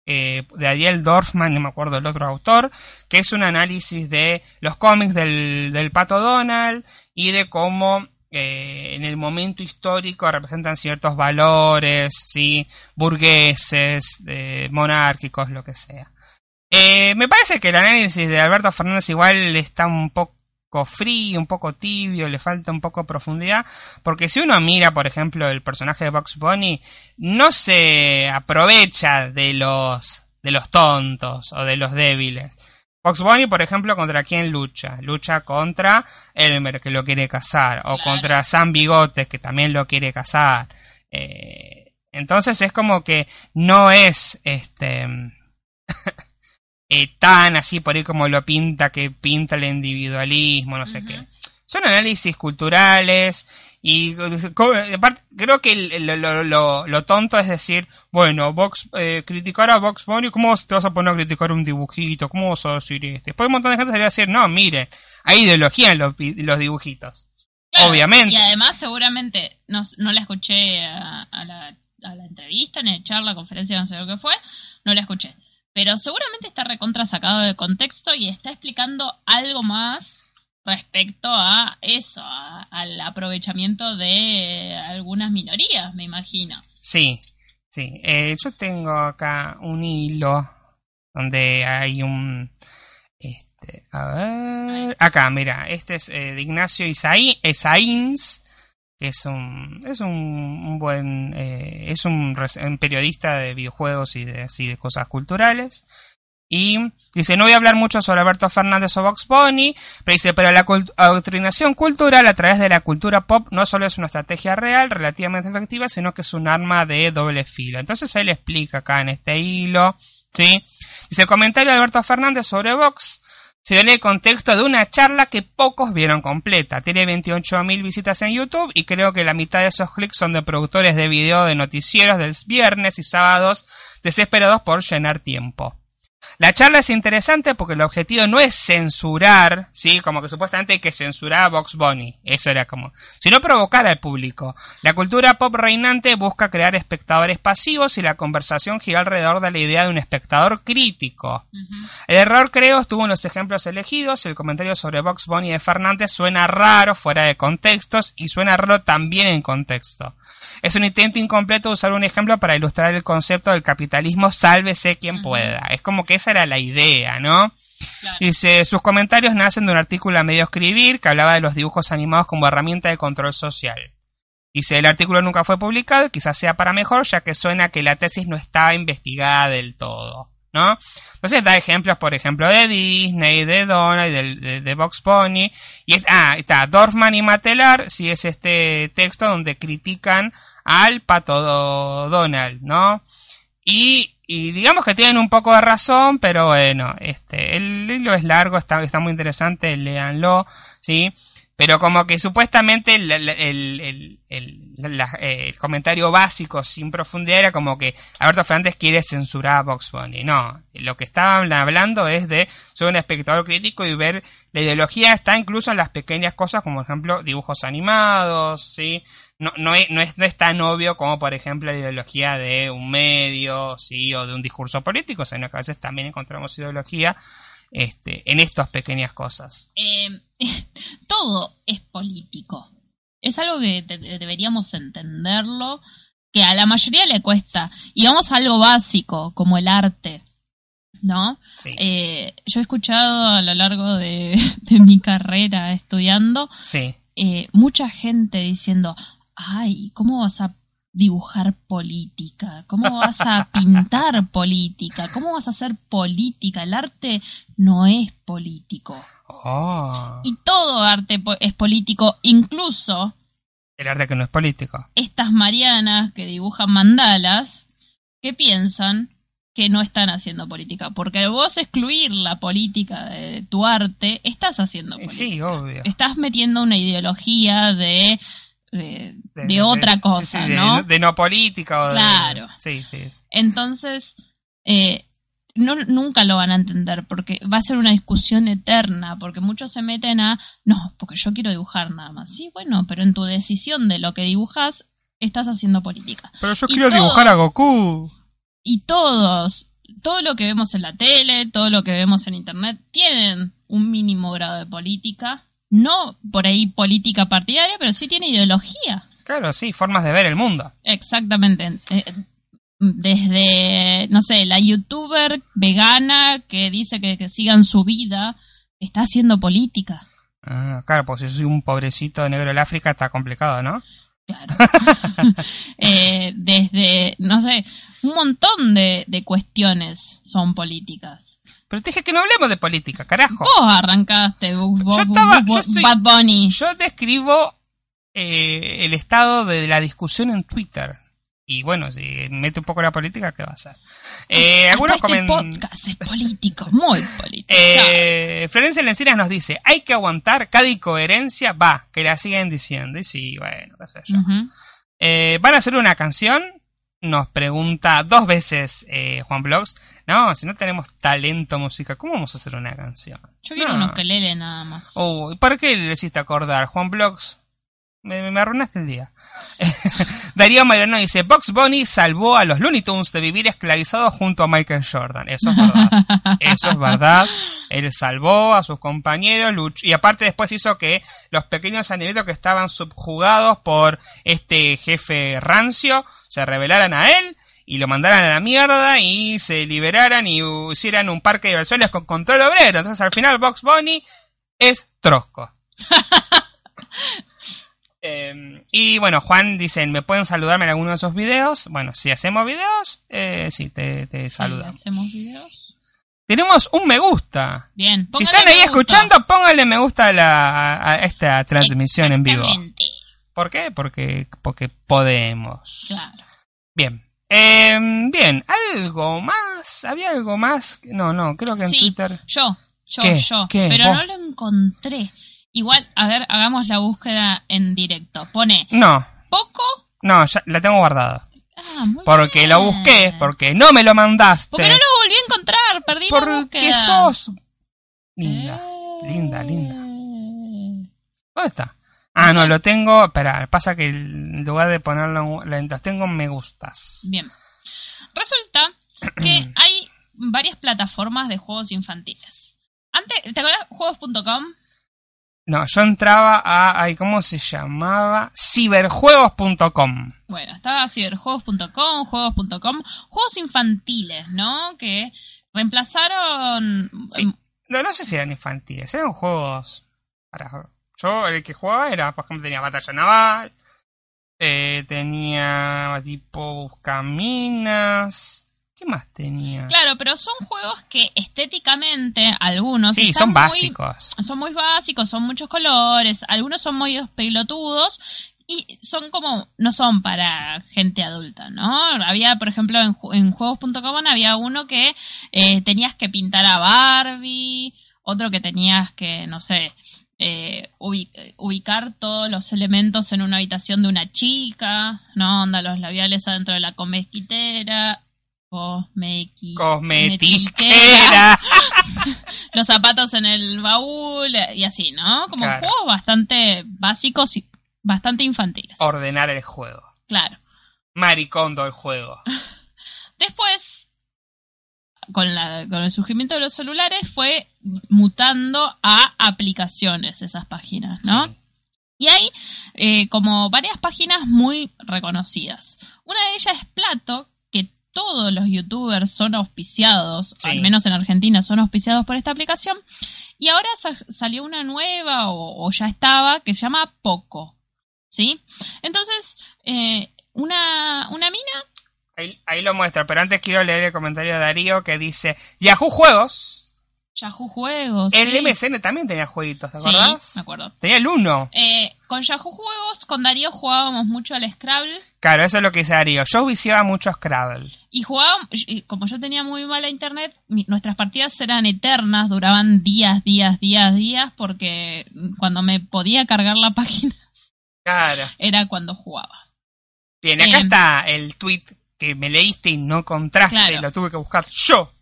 eh, de Ariel Dorfman, no me acuerdo el otro autor, que es un análisis de los cómics del, del Pato Donald y de cómo eh, en el momento histórico representan ciertos valores, ¿sí? burgueses, monárquicos, lo que sea. Eh, me parece que el análisis de Alberto Fernández igual está un poco frío, un poco tibio, le falta un poco de profundidad, porque si uno mira, por ejemplo, el personaje de Box Bunny, no se aprovecha de los de los tontos o de los débiles. Box Bunny, por ejemplo, ¿contra quién lucha? Lucha contra Elmer, que lo quiere casar, o contra Sam Bigotes, que también lo quiere casar. Eh, entonces es como que no es este [LAUGHS] eh, tan así por ahí como lo pinta, que pinta el individualismo, no sé qué. Son análisis culturales y creo que lo, tonto es decir, bueno, Vox, eh, criticar a Vox Bunny, ¿cómo te vas a poner a criticar un dibujito? ¿Cómo vas a decir este? Después un montón de gente salía a decir, no, mire, hay ideología en los, dibujitos. Obviamente. Y además seguramente no, no la escuché a, la, a la entrevista, ni a charla, conferencia, no sé lo que fue, no la escuché pero seguramente está recontra sacado de contexto y está explicando algo más respecto a eso, al aprovechamiento de algunas minorías, me imagino. Sí, sí. Eh, yo tengo acá un hilo donde hay un... Este, a ver... Acá, mira, este es eh, de Ignacio Isaíns es un es un, buen eh, es un, periodista de videojuegos y de así de cosas culturales. Y dice no voy a hablar mucho sobre Alberto Fernández o Vox Bunny pero dice pero la adoctrinación cultural a través de la cultura pop no solo es una estrategia real relativamente efectiva sino que es un arma de doble filo entonces él explica acá en este hilo sí dice el comentario de Alberto Fernández sobre Vox se dio el contexto de una charla que pocos vieron completa. Tiene 28.000 visitas en YouTube y creo que la mitad de esos clics son de productores de video de noticieros del viernes y sábados desesperados por llenar tiempo. La charla es interesante porque el objetivo no es censurar, ¿sí? Como que supuestamente hay que censurar a Box Bunny. Eso era como. Sino provocar al público. La cultura pop reinante busca crear espectadores pasivos y la conversación gira alrededor de la idea de un espectador crítico. El error, creo, estuvo en los ejemplos elegidos. El comentario sobre Box Bunny de Fernández suena raro fuera de contextos y suena raro también en contexto. Es un intento incompleto de usar un ejemplo para ilustrar el concepto del capitalismo sálvese quien pueda. Es como que esa era la idea, ¿no? Dice, sus comentarios nacen de un artículo a medio escribir que hablaba de los dibujos animados como herramienta de control social. Dice, el artículo nunca fue publicado, quizás sea para mejor, ya que suena que la tesis no estaba investigada del todo, ¿no? Entonces da ejemplos, por ejemplo, de Disney, de Donald, de, de, Box Pony, y ah, está Dorfman y Matelar, si es este texto donde critican al pato Donald, ¿no? Y, y, digamos que tienen un poco de razón, pero bueno, este, el hilo es largo, está, está muy interesante, léanlo, ¿sí? Pero como que supuestamente el, el, comentario básico sin profundidad era como que Alberto Fernández quiere censurar a Vox Bunny. No, lo que estaban hablando es de ser un espectador crítico y ver la ideología está incluso en las pequeñas cosas como por ejemplo dibujos animados, ¿sí? No, no, es, no, es, no es tan obvio como, por ejemplo, la ideología de un medio, sí, o de un discurso político, sino que a veces también encontramos ideología este, en estas pequeñas cosas. Eh, [LAUGHS] todo es político. Es algo que deberíamos entenderlo, que a la mayoría le cuesta. Y vamos a algo básico, como el arte. ¿No? Eh, yo he escuchado a lo largo [LAUGHS] de, mi carrera estudiando sí. Eh, mucha gente diciendo, ay, ¿cómo vas a dibujar política? ¿Cómo vas a [LAUGHS] pintar política? ¿Cómo vas a hacer política? El arte no es político. Oh. Y todo arte es político, incluso... El arte que no es político. Estas marianas que dibujan mandalas, que piensan que no están haciendo política. Porque vos excluir la política de tu arte, estás haciendo política. Sí, obvio. Estás metiendo una ideología de de, otra cosa, ¿no? De, no política. O claro. sí, sí. Entonces, eh, no, nunca lo van a entender porque va a ser una discusión eterna, porque muchos se meten a, no, porque yo quiero dibujar nada más. Sí, bueno, pero en tu decisión de lo que dibujas, estás haciendo política. Pero yo quiero dibujar a Goku. Y todos todo lo que vemos en la tele, todo lo que vemos en internet, tienen un mínimo grado de política. No por ahí política partidaria, pero sí tiene ideología. Claro, sí, formas de ver el mundo. Exactamente. Eh, desde, no sé, la youtuber vegana que dice que, que sigan su vida, está haciendo política. Ah, claro, pues si soy un pobrecito negro del África está complicado, ¿no? Claro. [LAUGHS] Eh, desde, no sé, un montón de, de cuestiones son políticas. Pero te dije que no hablemos de política, carajo. Vos arrancaste, vos, Yo estaba- vos- yo estoy- Bad Bunny. Yo describo eh, el estado de la discusión en Twitter. Y bueno, si mete un poco la política, ¿qué va a hacer? Eh, Hasta algunos este comen... podcast es político, muy político. [LAUGHS] Eh, Florencia Lencinas nos dice, hay que aguantar cada incoherencia, va, que la siguen diciendo. Y sí, bueno, qué sé yo. Eh, ¿Van a hacer una canción? Nos pregunta dos veces eh, Juan Blogs. No, si no tenemos talento musical, ¿cómo vamos a hacer una canción? Yo quiero No. un ukelele nada más. Uy, ¿por qué le hiciste acordar? Juan Blogs, me, me arruinaste el día. [LAUGHS] Darío Mariano dice, Box Bunny salvó a los Looney Tunes de vivir esclavizados junto a Michael Jordan. Eso es verdad. [LAUGHS] Eso es verdad. Él salvó a sus compañeros luch- y aparte después hizo que los pequeños animalitos que estaban subjugados por este jefe rancio se rebelaran a él y lo mandaran a la mierda y se liberaran y hicieran un parque de diversiones con control obrero. Entonces al final Box Bunny es trosco. [LAUGHS] Eh, y bueno, Juan dicen, ¿me pueden saludarme en alguno de esos videos? Bueno, si hacemos videos, eh, sí, te, te Sí, saludamos. ¿Hacemos videos? Tenemos un me gusta. Bien. Si están ahí gusta. escuchando, pónganle me gusta a, la, a esta transmisión en vivo. ¿Por qué? Porque, porque podemos. Claro. Bien. Eh, bien, ¿algo más? ¿Había algo más? No, no, creo que en Sí, Twitter... Yo, yo, ¿Qué? yo. ¿Qué? Pero ¿Vos? no lo encontré. Igual, a ver, hagamos la búsqueda en directo. Pone No, poco. no, ya la tengo guardada. Ah, Porque bien. lo busqué, porque no me lo mandaste. Porque no lo volví a encontrar, perdí la Porque búsqueda. sos linda. Eh. linda, linda. ¿Dónde está? Ah, no, lo tengo. Espera, pasa que en lugar de ponerlo en los tengo en me gustas. Bien. Resulta que [CLEARS THROAT] hay varias plataformas de juegos infantiles. Antes, ¿te acuerdas? Juegos.com. No, yo entraba a. ay, ¿Cómo se llamaba? Ciberjuegos.com. Bueno, estaba ciberjuegos.com, juegos.com, juegos infantiles, ¿no? Que reemplazaron Sí. No, no sé si eran infantiles, eran juegos. Para, yo, el que jugaba era, por ejemplo, tenía Batalla Naval. eh, tenía tipo Buscaminas. ¿Qué más tenía? Claro, pero son juegos que estéticamente algunos sí, son muy- básicos. son muy básicos, son muchos colores, algunos son muy pelotudos y son como, no son para gente adulta, ¿no? Había, por ejemplo, en juegos.com había uno que eh, tenías que pintar a Barbie, otro que tenías que, no sé, eh, ubi- ubicar todos los elementos en una habitación de una chica, ¿no? Onda, los labiales adentro de la comesquitera. Cosmequi- Cosmetiquera. [LAUGHS] los zapatos en el baúl eh, y así, ¿no? Como Claro. juegos bastante básicos y bastante infantiles. Ordenar el juego. Claro. Maricondo el juego. [LAUGHS] Después, con, la, con el surgimiento de los celulares, fue mutando a aplicaciones esas páginas, ¿no? Sí. Y hay eh, como varias páginas muy reconocidas. Una de ellas es Plato, que todos los youtubers son auspiciados, Sí. al menos en Argentina son auspiciados por esta aplicación. Y ahora sa- salió una nueva, o, o ya estaba, que se llama Poco. ¿Sí? Entonces, eh, una, una mina Ahí, ahí lo muestra, pero antes quiero leer el comentario de Darío que dice: Yahoo Juegos. Yahoo Juegos. El sí. MSN también tenía jueguitos, ¿te Sí, acordás? me acuerdo. Tenía el 1. Eh, con Yahoo Juegos, con Darío jugábamos mucho al Scrabble Claro, eso es lo que dice Darío. Yo viciaba mucho a Scrabble. y jugábamos, y como yo tenía muy mala internet, mi- nuestras partidas eran eternas, duraban días, días, días, días, porque cuando me podía cargar la [LAUGHS] página Claro. era cuando jugaba. Bien, acá Eh. está el tweet que me leíste y no contraste, Claro. lo tuve que buscar yo.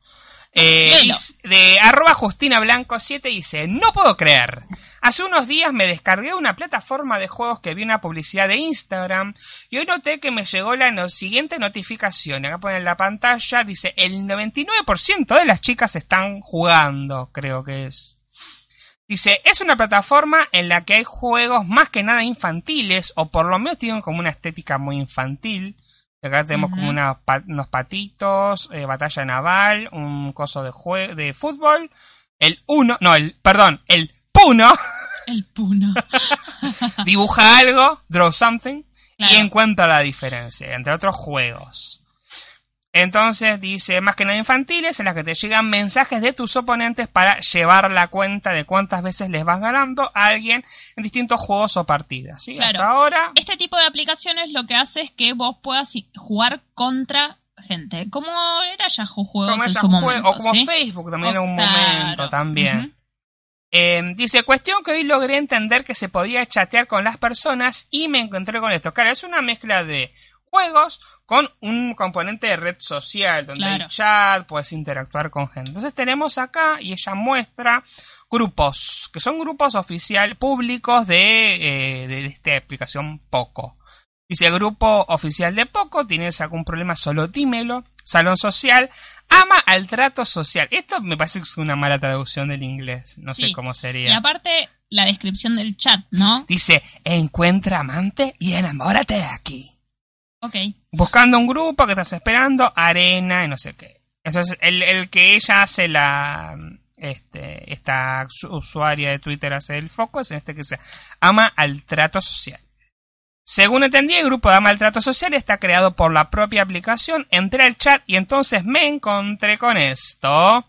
Eh, dice- de arroba Justina Blanco 7 dice, no puedo creer. Hace unos días me descargué una plataforma de juegos que vi una publicidad de Instagram y hoy noté que me llegó la no- siguiente notificación. Acá pone en la pantalla, dice, el 99% de las chicas están jugando, creo que es. Dice, es una plataforma en la que hay juegos más que nada infantiles, o por lo menos tienen como una estética muy infantil. Acá tenemos como Ujú. una pa- unos patitos, eh, batalla naval, un coso de, jue- de fútbol, el uno, no, el, perdón, el puno, [LAUGHS] El puno. dibuja algo, draw something, Claro. y encuentra la diferencia, entre otros juegos. Entonces dice, más que nada infantiles, en las que te llegan mensajes de tus oponentes para llevar la cuenta de cuántas veces les vas ganando a alguien en distintos juegos o partidas. ¿sí? Claro. Hasta ahora, Este tipo de aplicaciones lo que hace es que vos puedas jugar contra gente. Como era Yahoo Juegos como en su momento. o como ¿sí? Facebook también en un claro. momento también. Eh, dice, cuestión que hoy logré entender que se podía chatear con las personas y me encontré con esto. Claro, es una mezcla de juegos con un componente de red social, donde Claro. hay chat, puedes interactuar con gente. Entonces tenemos acá, y ella muestra grupos, que son grupos oficial públicos de, eh, de esta aplicación Poco. Dice, grupo oficial de Poco, tienes algún problema, solo dímelo. Salón social, ama al trato social. Esto me parece que es una mala traducción del inglés, no sé cómo Y sería. aparte, la descripción del chat, ¿no? Dice, encuentra amante y enamórate de aquí. Ok. Buscando un grupo que estás esperando, arena y no sé qué. Eso es el, el que ella hace la... Este, esta su- usuaria de Twitter hace el foco, es en este que se ama al trato social. Según entendí, el grupo de ama al trato social está creado por la propia aplicación. Entré al chat y entonces me encontré con esto.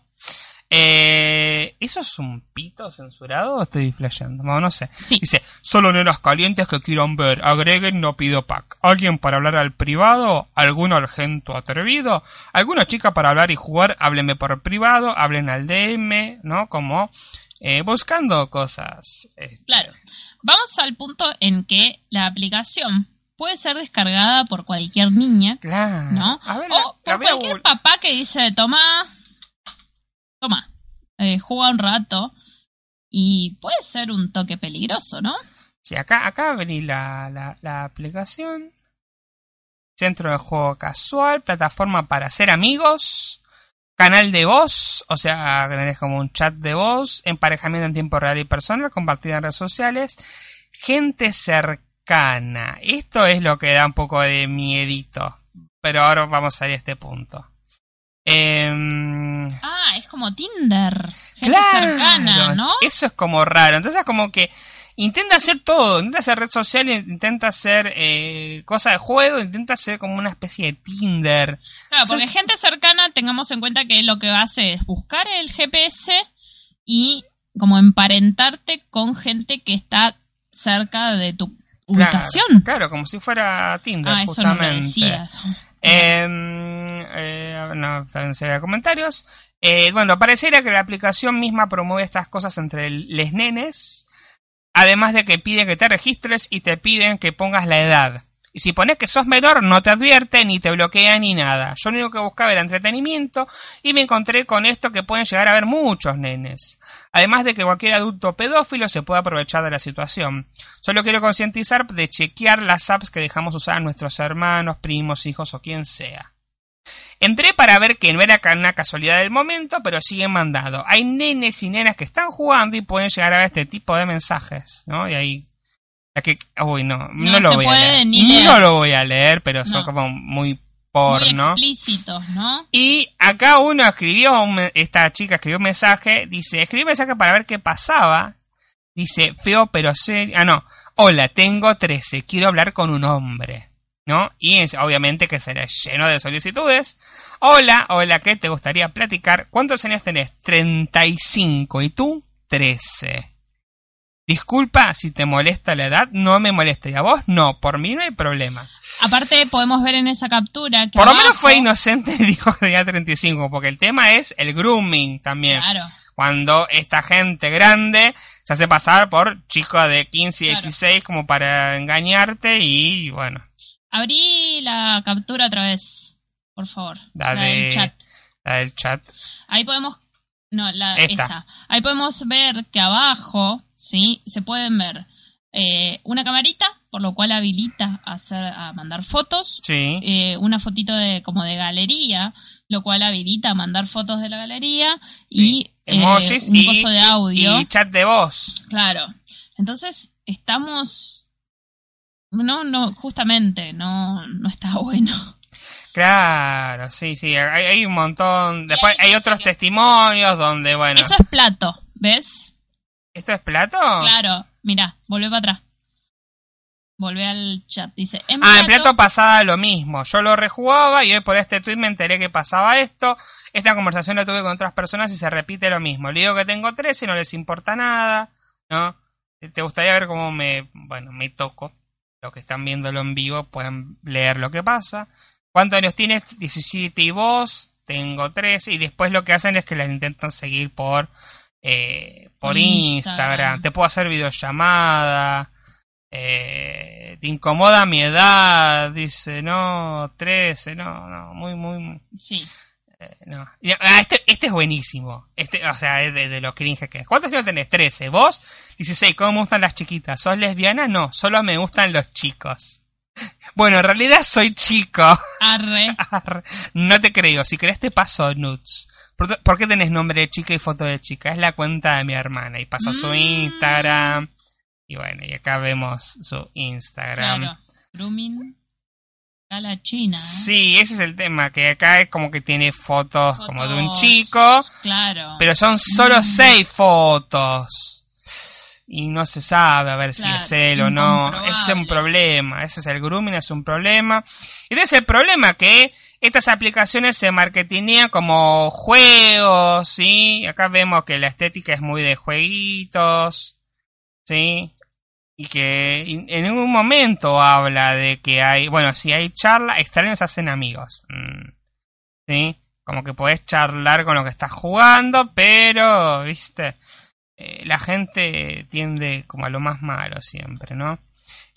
Eh, ¿Eso es un pito censurado o estoy flasheando? No, no sé. Sí. Dice, solo nenas calientes que quieran ver. Agreguen, no pido pack. ¿Alguien para hablar al privado? ¿Algún argento atrevido? ¿Alguna chica para hablar y jugar? Háblenme por privado. Hablen al DM, ¿no? Como eh, buscando cosas. eh, Claro. Vamos al punto en que la aplicación puede ser descargada por cualquier niña, claro. ¿no? A ver, o por cualquier papá que dice, toma, toma, eh, juega un rato. Y puede ser un toque peligroso, ¿no? Sí, acá, acá abrí la, la, aplicación. Centro de juego casual, plataforma para hacer amigos, canal de voz, o sea, tenés como un chat de voz, emparejamiento en tiempo real y personal, compartida en redes sociales, gente cercana. Esto es lo que da un poco de miedito, pero ahora vamos a ir a este punto. Em, Ah, es como Tinder. Gente Claro, cercana, ¿no? Eso es como raro. Entonces, como que intenta hacer todo. Intenta hacer red social, intenta hacer eh, cosas de juego, intenta hacer como una especie de Tinder. Claro, porque Entonces- gente cercana, tengamos en cuenta que lo que hace es buscar el GPS y como emparentarte con gente que está cerca de tu ubicación. Claro, claro, como si fuera Tinder, ah, eso no justamente. decía. Em, eh, no, también se comentarios. Eh, bueno, pareciera que la aplicación misma promueve estas cosas entre les nenes. Además de que piden que te registres y te piden que pongas la edad. Y si pones que sos menor, no te advierte, ni te bloquea, ni nada. Yo lo único que buscaba era entretenimiento y me encontré con esto que pueden llegar a ver muchos nenes. Además de que cualquier adulto pedófilo se puede aprovechar de la situación. Solo quiero concientizar de chequear las apps que dejamos usar a nuestros hermanos, primos, hijos o quien sea. Entré para ver que no era una casualidad del momento, pero siguen mandando. Hay nenes y nenas que están jugando y pueden llegar a ver este tipo de mensajes, ¿no? Y ahí... que, uy, no, no, No lo voy a leer. No lo voy a leer, pero son No. como muy Muy porno. explícitos, ¿no? Y acá uno escribió, un esta chica escribió un mensaje, dice, escribí un mensaje para ver qué pasaba. Dice, feo pero serio. Ah, no. Hola, tengo 13, quiero hablar con un hombre. ¿No? Y es, obviamente que será lleno de solicitudes. Hola, hola, ¿qué te gustaría platicar? ¿Cuántos años tenés? 35 y tú 13. Disculpa si te molesta la edad, no me molesta. ¿Y a vos? No, por mí no hay problema. Aparte, podemos ver en esa captura que. Por lo menos fue inocente y dijo que tenía 35, porque el tema es el grooming también. Claro. Cuando esta gente grande se hace pasar por chicos de 15 y Claro. 16 como para engañarte y bueno, Abrí la captura otra vez, por favor. La La del de- chat. La del chat. Ahí podemos. No, la, Esta. esa. Ahí podemos ver que abajo, ¿sí? Se pueden ver eh, una camarita, por lo cual habilita a, hacer, a mandar fotos. Sí. eh, una fotito de como de galería, lo cual habilita a mandar fotos de la galería y eh, Emojis un y, coso de audio. y chat de voz. Claro. Entonces estamos no no justamente no no está [LAUGHS] bueno. Claro, sí, sí. Hay, hay un montón. Después hay otros que- testimonios donde, bueno. Eso es plato, ¿ves? ¿Esto es plato? Claro, mira, volvé para atrás. Volvé al chat. Dice, Ah, en plato pasaba lo mismo. Yo lo rejugaba y hoy por este tweet me enteré que pasaba esto. Esta conversación la tuve con otras personas y se repite lo mismo. Le digo que tengo 13 y no les importa nada, ¿no? ¿Te gustaría ver cómo me, bueno, me toco? Los que están viéndolo en vivo pueden leer lo que pasa. ¿Cuántos años tienes? 17 y vos. Tengo 13 y después lo que hacen es que las intentan seguir por, eh, por Instagram. Instagram. Te puedo hacer videollamada. Eh, te incomoda mi edad, dice, no, 13, no, no, muy, muy, Sí. eh, no. Ah, este, este es buenísimo, este, o sea, es de, de lo cringe que es. ¿Cuántos años tenés? 13, vos, 16, ¿cómo me gustan las chiquitas? ¿Sos lesbiana? No, solo me gustan los chicos. [LAUGHS] Bueno, en realidad soy chico. Arre. [LAUGHS] Arre. no te creo, si querés te paso nudes. ¿Por, qué tenés nombre de chica y foto de chica? Es la cuenta de mi hermana y paso su. Instagram. Y bueno, y acá vemos su Instagram. Claro. Grooming a la China. ¿eh? Sí, ese es el tema, que acá es como que tiene fotos, como de un chico, Claro. pero son solo Mm. seis fotos. Y no se sabe a ver Claro, si es él o no. Ese es un problema. Ese es el grooming, es un problema. Y ese es el problema que estas aplicaciones se marketinean como juegos, ¿sí? Acá vemos que la estética es muy de jueguitos, ¿sí? Y que en ningún momento habla de que hay, bueno, si hay charla, extraños hacen amigos. Mm. ¿Sí? Como que podés charlar con lo que estás jugando, pero, viste, Eh, la gente tiende como a lo más malo siempre, ¿no?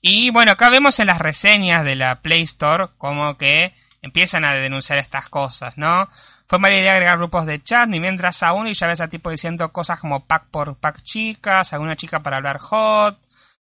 Y bueno, acá vemos en las reseñas de la Play Store como que empiezan a denunciar estas cosas, ¿no? Fue mala idea agregar grupos de chat, ni mientras a uno y ya ves a tipo diciendo cosas como pack por pack chicas, alguna chica para hablar hot.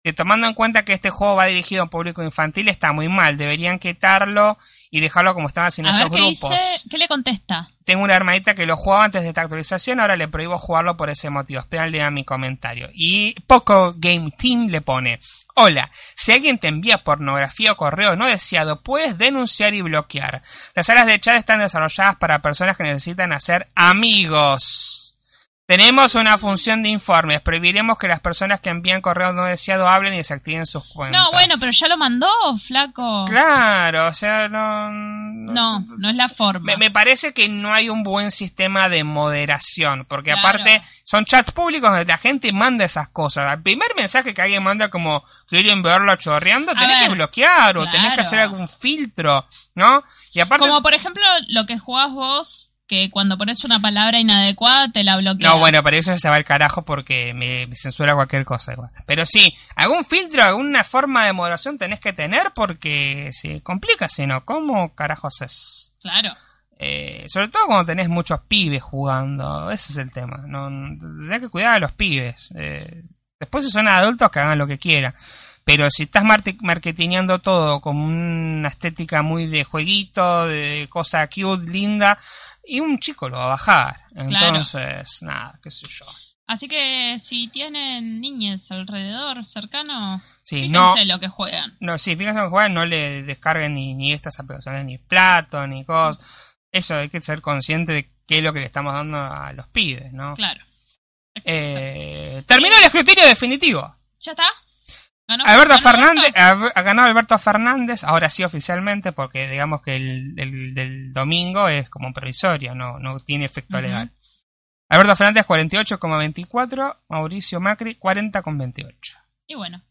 Que tomando en cuenta que este juego va dirigido a un público infantil está muy mal, deberían quitarlo y dejarlo como estaba sin a ver esos qué grupos. dice, ¿qué le contesta? Tengo una hermanita que lo jugaba antes de esta actualización, ahora le prohíbo jugarlo por ese motivo. Espérale a mi comentario. Y Poco Game Team le pone: Hola, si alguien te envía pornografía o correo no deseado, puedes denunciar y bloquear. Las salas de chat están desarrolladas para personas que necesitan hacer amigos. Tenemos una función de informes. Prohibiremos que las personas que envían correo no deseado hablen y desactiven sus cuentas. No, bueno, pero ya lo mandó, flaco. Claro, o sea, no. No, no es la forma. Me, me parece que no hay un buen sistema de moderación, porque Claro. aparte son chats públicos donde la gente manda esas cosas. Al primer mensaje que alguien manda como quieren verlo chorreando, tenés ver, que bloquear o tenés que hacer algún filtro, ¿no? Y aparte... Como por ejemplo lo que jugás vos, que cuando pones una palabra inadecuada te la bloquea. No, bueno, pero eso se va al carajo porque me, censura cualquier cosa igual. Pero sí, algún filtro, alguna forma de moderación tenés que tener porque se complica, si no, ¿cómo carajos es? Claro. Eh, sobre todo cuando tenés muchos pibes jugando, ese es el tema. No, tenés que cuidar a los pibes. Eh, después si son adultos que hagan lo que quieran. Pero si estás marketineando todo como una estética muy de jueguito, de cosa cute, linda, y un chico lo va a bajar. Entonces, nada, qué sé yo. Así que si tienen niñes alrededor, cercano, Sí, fíjense no, lo que juegan. no, sí, fíjense en jugar, no le descarguen ni, ni estas aplicaciones, ni plato, ni cosas. Eso hay que ser consciente de qué es lo que le estamos dando a los pibes, ¿no? Claro. Eh, terminó el escrutinio definitivo. ¿Ya está? ¿Ganó- Alberto ganó Fernández, Alberto? ha ganado Alberto Fernández, ahora sí oficialmente, porque digamos que el, el del domingo es como provisorio, no, no tiene efecto legal. Alberto Fernández 48,24, Mauricio Macri 40,28. Y bueno,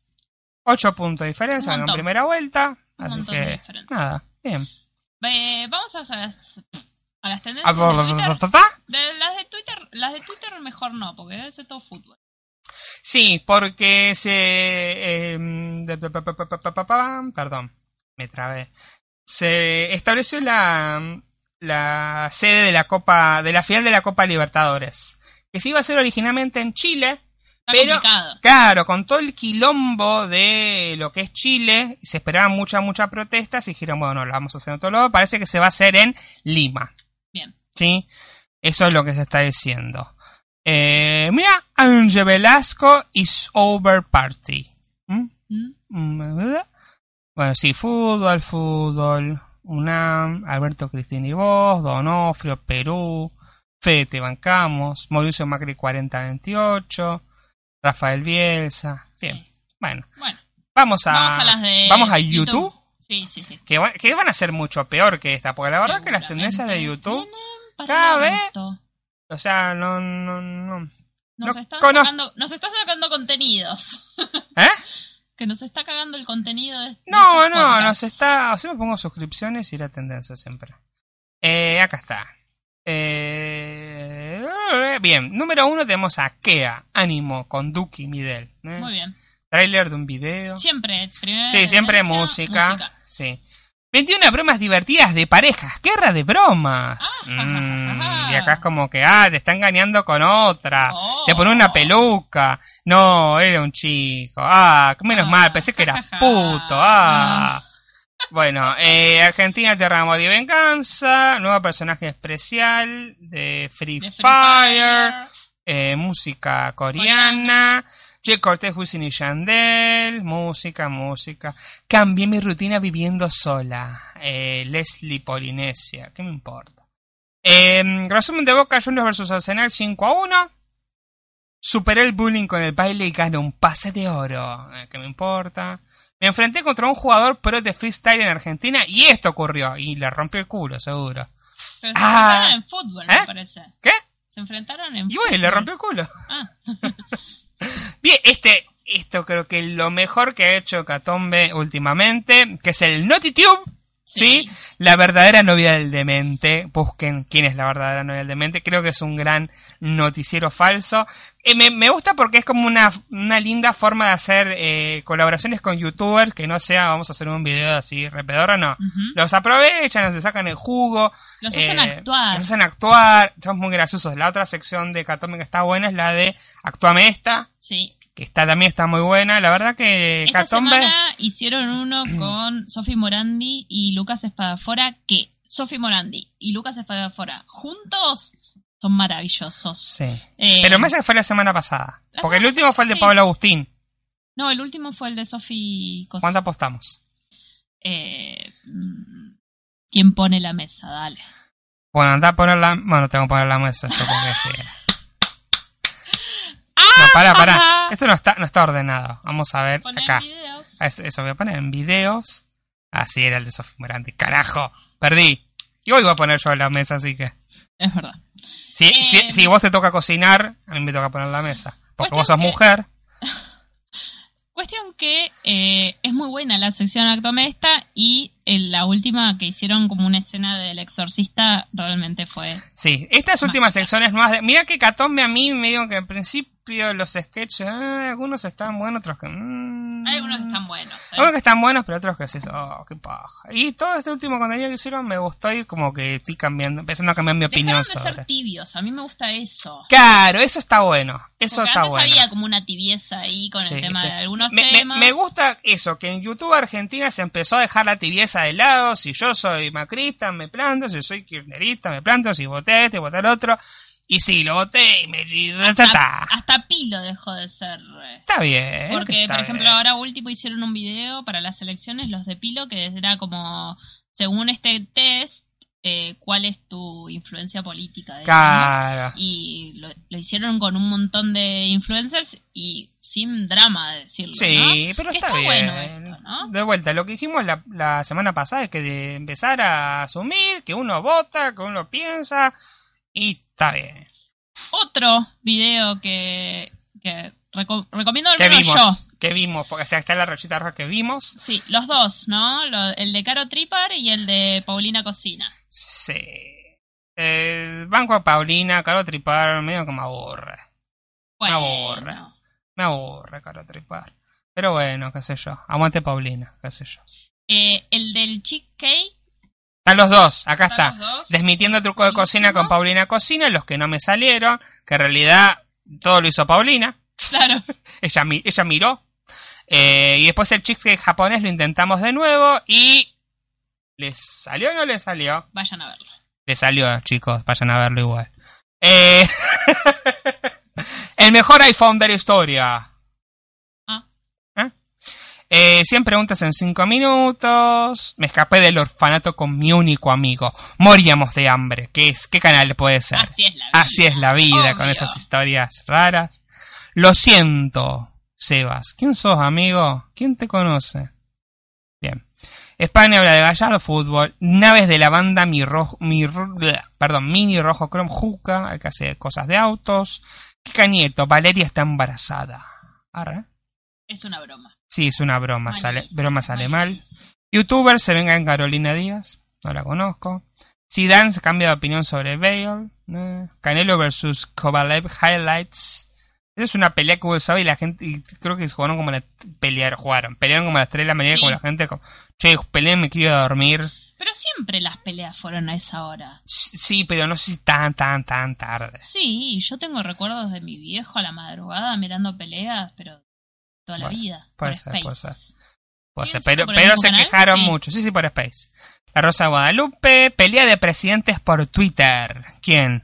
8 puntos de diferencia Un en primera vuelta, Un así de que nada, bien. eh, vamos a las, a las Ah, tendencias de Twitter. las de Twitter, las de Twitter mejor no, porque debe ser todo fútbol. Sí, porque se... perdón, me trabé. Se estableció la, la sede de la Copa, de la final de la Copa Libertadores. Que se iba a hacer originalmente en Chile, Está pero, complicado. claro, con todo el quilombo de lo que es Chile, se esperaban muchas, muchas protestas y dijeron, bueno, no, lo vamos a hacer en otro lado. Parece que se va a hacer en Lima. Bien. ¿Sí? Eso es lo que se está diciendo. Eh, mira, Ángel Velasco is over party. ¿Mm? ¿Mm? Mm, Bueno, sí, fútbol, fútbol. UNAM, Alberto Cristina y vos, Donofrio, Perú, Fede Te Bancamos, Mauricio Macri 4028, Rafael Bielsa. Bien, Sí. bueno, Bueno, vamos a, vamos a las de vamos a YouTube, Sí, sí, sí. que, que van a ser mucho peor que esta, porque la verdad que las tendencias de YouTube, cada vez-. O sea, no, no, no. Nos, no están sacando, nos está sacando contenidos. [LAUGHS] ¿Eh? Que nos está cagando el contenido de. de No, no, podcasts. nos está. O sea, me pongo suscripciones y la tendencia siempre. Eh, acá está. Eh, bien, número uno tenemos a Kea, Ánimo, con Duki Midel. ¿eh? Muy bien. Trailer de un video. Siempre, primera Sí, siempre música. Sí. 21 bromas divertidas de parejas. Guerra de bromas. Mm, y acá es como que, ah, te está engañando con otra. Oh. Se pone una peluca. No, era un chico. Ah, menos Ah, mal, pensé que era [LAUGHS] puto. Ah. Bueno, eh, Argentina, Tierra, Amor y Venganza. Nuevo personaje especial de Free, De Free Fire. Fire. eh, música coreana. Jay Cortez, Wisin y Yandel. Música, música. Cambié mi rutina viviendo sola. Eh, Leslie Polinesia. ¿Qué me importa? Eh, resumen de Boca Juniors vs Arsenal 5 a 1. Superé el bullying con el baile y gané un pase de oro. Eh, ¿Qué me importa? Me enfrenté contra un jugador pro de freestyle en Argentina y esto ocurrió. Y le rompió el culo, seguro. Pero se Ah. enfrentaron en fútbol, ¿Eh? me parece. ¿Qué? Se enfrentaron en Y fútbol. bueno, le rompió el culo. Ah, [LAUGHS] Bien, este, esto creo que es lo mejor que ha hecho Catombe últimamente, que es el NotiTube. ¿Sí? Sí. La verdadera novia del demente. Busquen quién es la verdadera novia del demente. Creo que es un gran noticiero falso. Eh, me, me gusta porque es como una, una linda forma de hacer eh, colaboraciones con youtubers que no sea vamos a hacer un video así repedor no. Ujú. Los aprovechan, se sacan el jugo. Los hacen eh, actuar. Los hacen actuar. Son muy graciosos. La otra sección de Catombe que está buena es la de Actuame esta Sí. Que está también está muy buena. La verdad que Esta Catombe semana hicieron uno con Sofi Morandi y Lucas Espadafora, que Sofi Morandi y Lucas Espadafora juntos son maravillosos. Sí. Eh, Pero más que fue la semana pasada. La Porque el semana último fue el de sí. Pablo Agustín. No, el último fue el de Sofi ¿Cuánto apostamos? Eh, mm, ¿Quién pone la mesa? Dale. Bueno, anda a poner la... Bueno, tengo que poner la mesa yo porque sí. [LAUGHS] ¡Ah! No, pará, [LAUGHS] pará. Esto no está, no está ordenado. Vamos a ver Poner acá. videos. Ah, Eso, voy a poner en videos. Así era el de Sofía. Carajo, perdí. Y hoy voy a poner yo la mesa, así que... Es verdad. Si, Eh, si, si vos te toca cocinar, a mí me toca poner la mesa. Porque vos sos que- mujer. [LAUGHS] Cuestión que eh, es muy buena la sección Actuame esta y en la última que hicieron como una escena del exorcista realmente fue... Sí, estas últimas secciones nuevas de... Mira que Catombe a mí me digo que al principio los sketches, ah, algunos están buenos, otros que... mm, Hay algunos que están buenos. ¿eh? Algunos que están buenos, pero otros que sí, oh, qué paja. Y todo este último contenido que hicieron me gustó y como que estoy cambiando, empezando a cambiar mi opinión Dejaron de sobre. ser tibios, a mí me gusta eso. Claro, eso está bueno, eso Porque está antes bueno. había como una tibieza ahí con Sí, el tema sí. de algunos me, temas. me gusta eso, que en YouTube Argentina se empezó a dejar la tibieza de lado. Si yo soy macrista, me planto. Si soy kirchnerista, me planto. Si voté este, voté al otro. Y sí, lo voté y me... Hasta, hasta Pilo dejó de ser. eh, Está bien. Porque, está por ejemplo, bien. ahora último hicieron un video para las elecciones, los de Pilo, que era como, según este test, eh, cuál es tu influencia política. digamos. Claro. Y lo, lo hicieron con un montón de influencers y sin drama de decirlo. Sí, ¿no? pero Que está, bien. bueno esto, ¿no? De vuelta, lo que dijimos la, la semana pasada es que de empezar a asumir que uno vota, que uno piensa y está bien. Otro video que, que reco- recomiendo al ¿Qué menos yo. vimos? ¿Qué vimos? Porque o sea, está la rayita roja que vimos. Sí, los dos, ¿no? Lo- el de Caro Tripar y el de Paulina Cocina. Sí. El banco a Paulina, Caro Tripar, medio que me aburre. Bueno, aburre. Me aburre, Caro Tripar. Pero bueno, qué sé yo. Aguante Paulina, qué sé yo. Eh, el del Chick Cake Están los dos, acá está. dos. Desmitiendo truco de cocina con Paulina Cocina, los que no me salieron, que en realidad todo lo hizo Paulina. Claro. [LAUGHS] Ella, mi- ella miró. Eh, y después el cheesecake japonés lo intentamos de nuevo y... ¿Les salió o no les salió? Vayan a verlo. Le salió, chicos, vayan a verlo igual. Eh, [LAUGHS] el mejor iPhone de la historia. ¿Eh? Eh, 100 preguntas en 5 minutos. Me escapé del orfanato con mi único amigo. Moríamos de hambre. ¿Qué, es? ¿Qué canal puede ser? Así es la vida. Así es la vida, con esas historias raras. Lo siento, Sebas. ¿Quién sos, amigo? ¿Quién te conoce? Bien. España habla de Gallardo, fútbol, naves de la banda Mi Rojo, Mi perdón, Mini Rojo Chrome Juca, que hace cosas de autos. Kika Nieto, Valeria está embarazada. Arre. Es una broma. Sí, es una broma, sale, broma sale mal. Youtuber se venga en Carolina Díaz. No la conozco. Zidane se cambia de opinión sobre Bale. eh. Canelo versus Kovalev Highlights. Esa es una pelea que hubo sábado y la gente. y creo que jugaron como la. Pelearon, jugaron. Pelearon como a las 3 de la mañana Sí. como la gente. Como, che, peleé, me quiero dormir. Pero siempre las peleas fueron a esa hora. Sí, pero no sé si tan, tan, tan tarde. Sí, yo tengo recuerdos de mi viejo a la madrugada mirando peleas, pero toda la vida. puede por ser, Space. puede ser. Puede ¿Sí? pero, pero se canal? quejaron Sí. mucho. Sí, sí, por Space. La Rosa de Guadalupe, pelea de presidentes por Twitter. ¿Quién?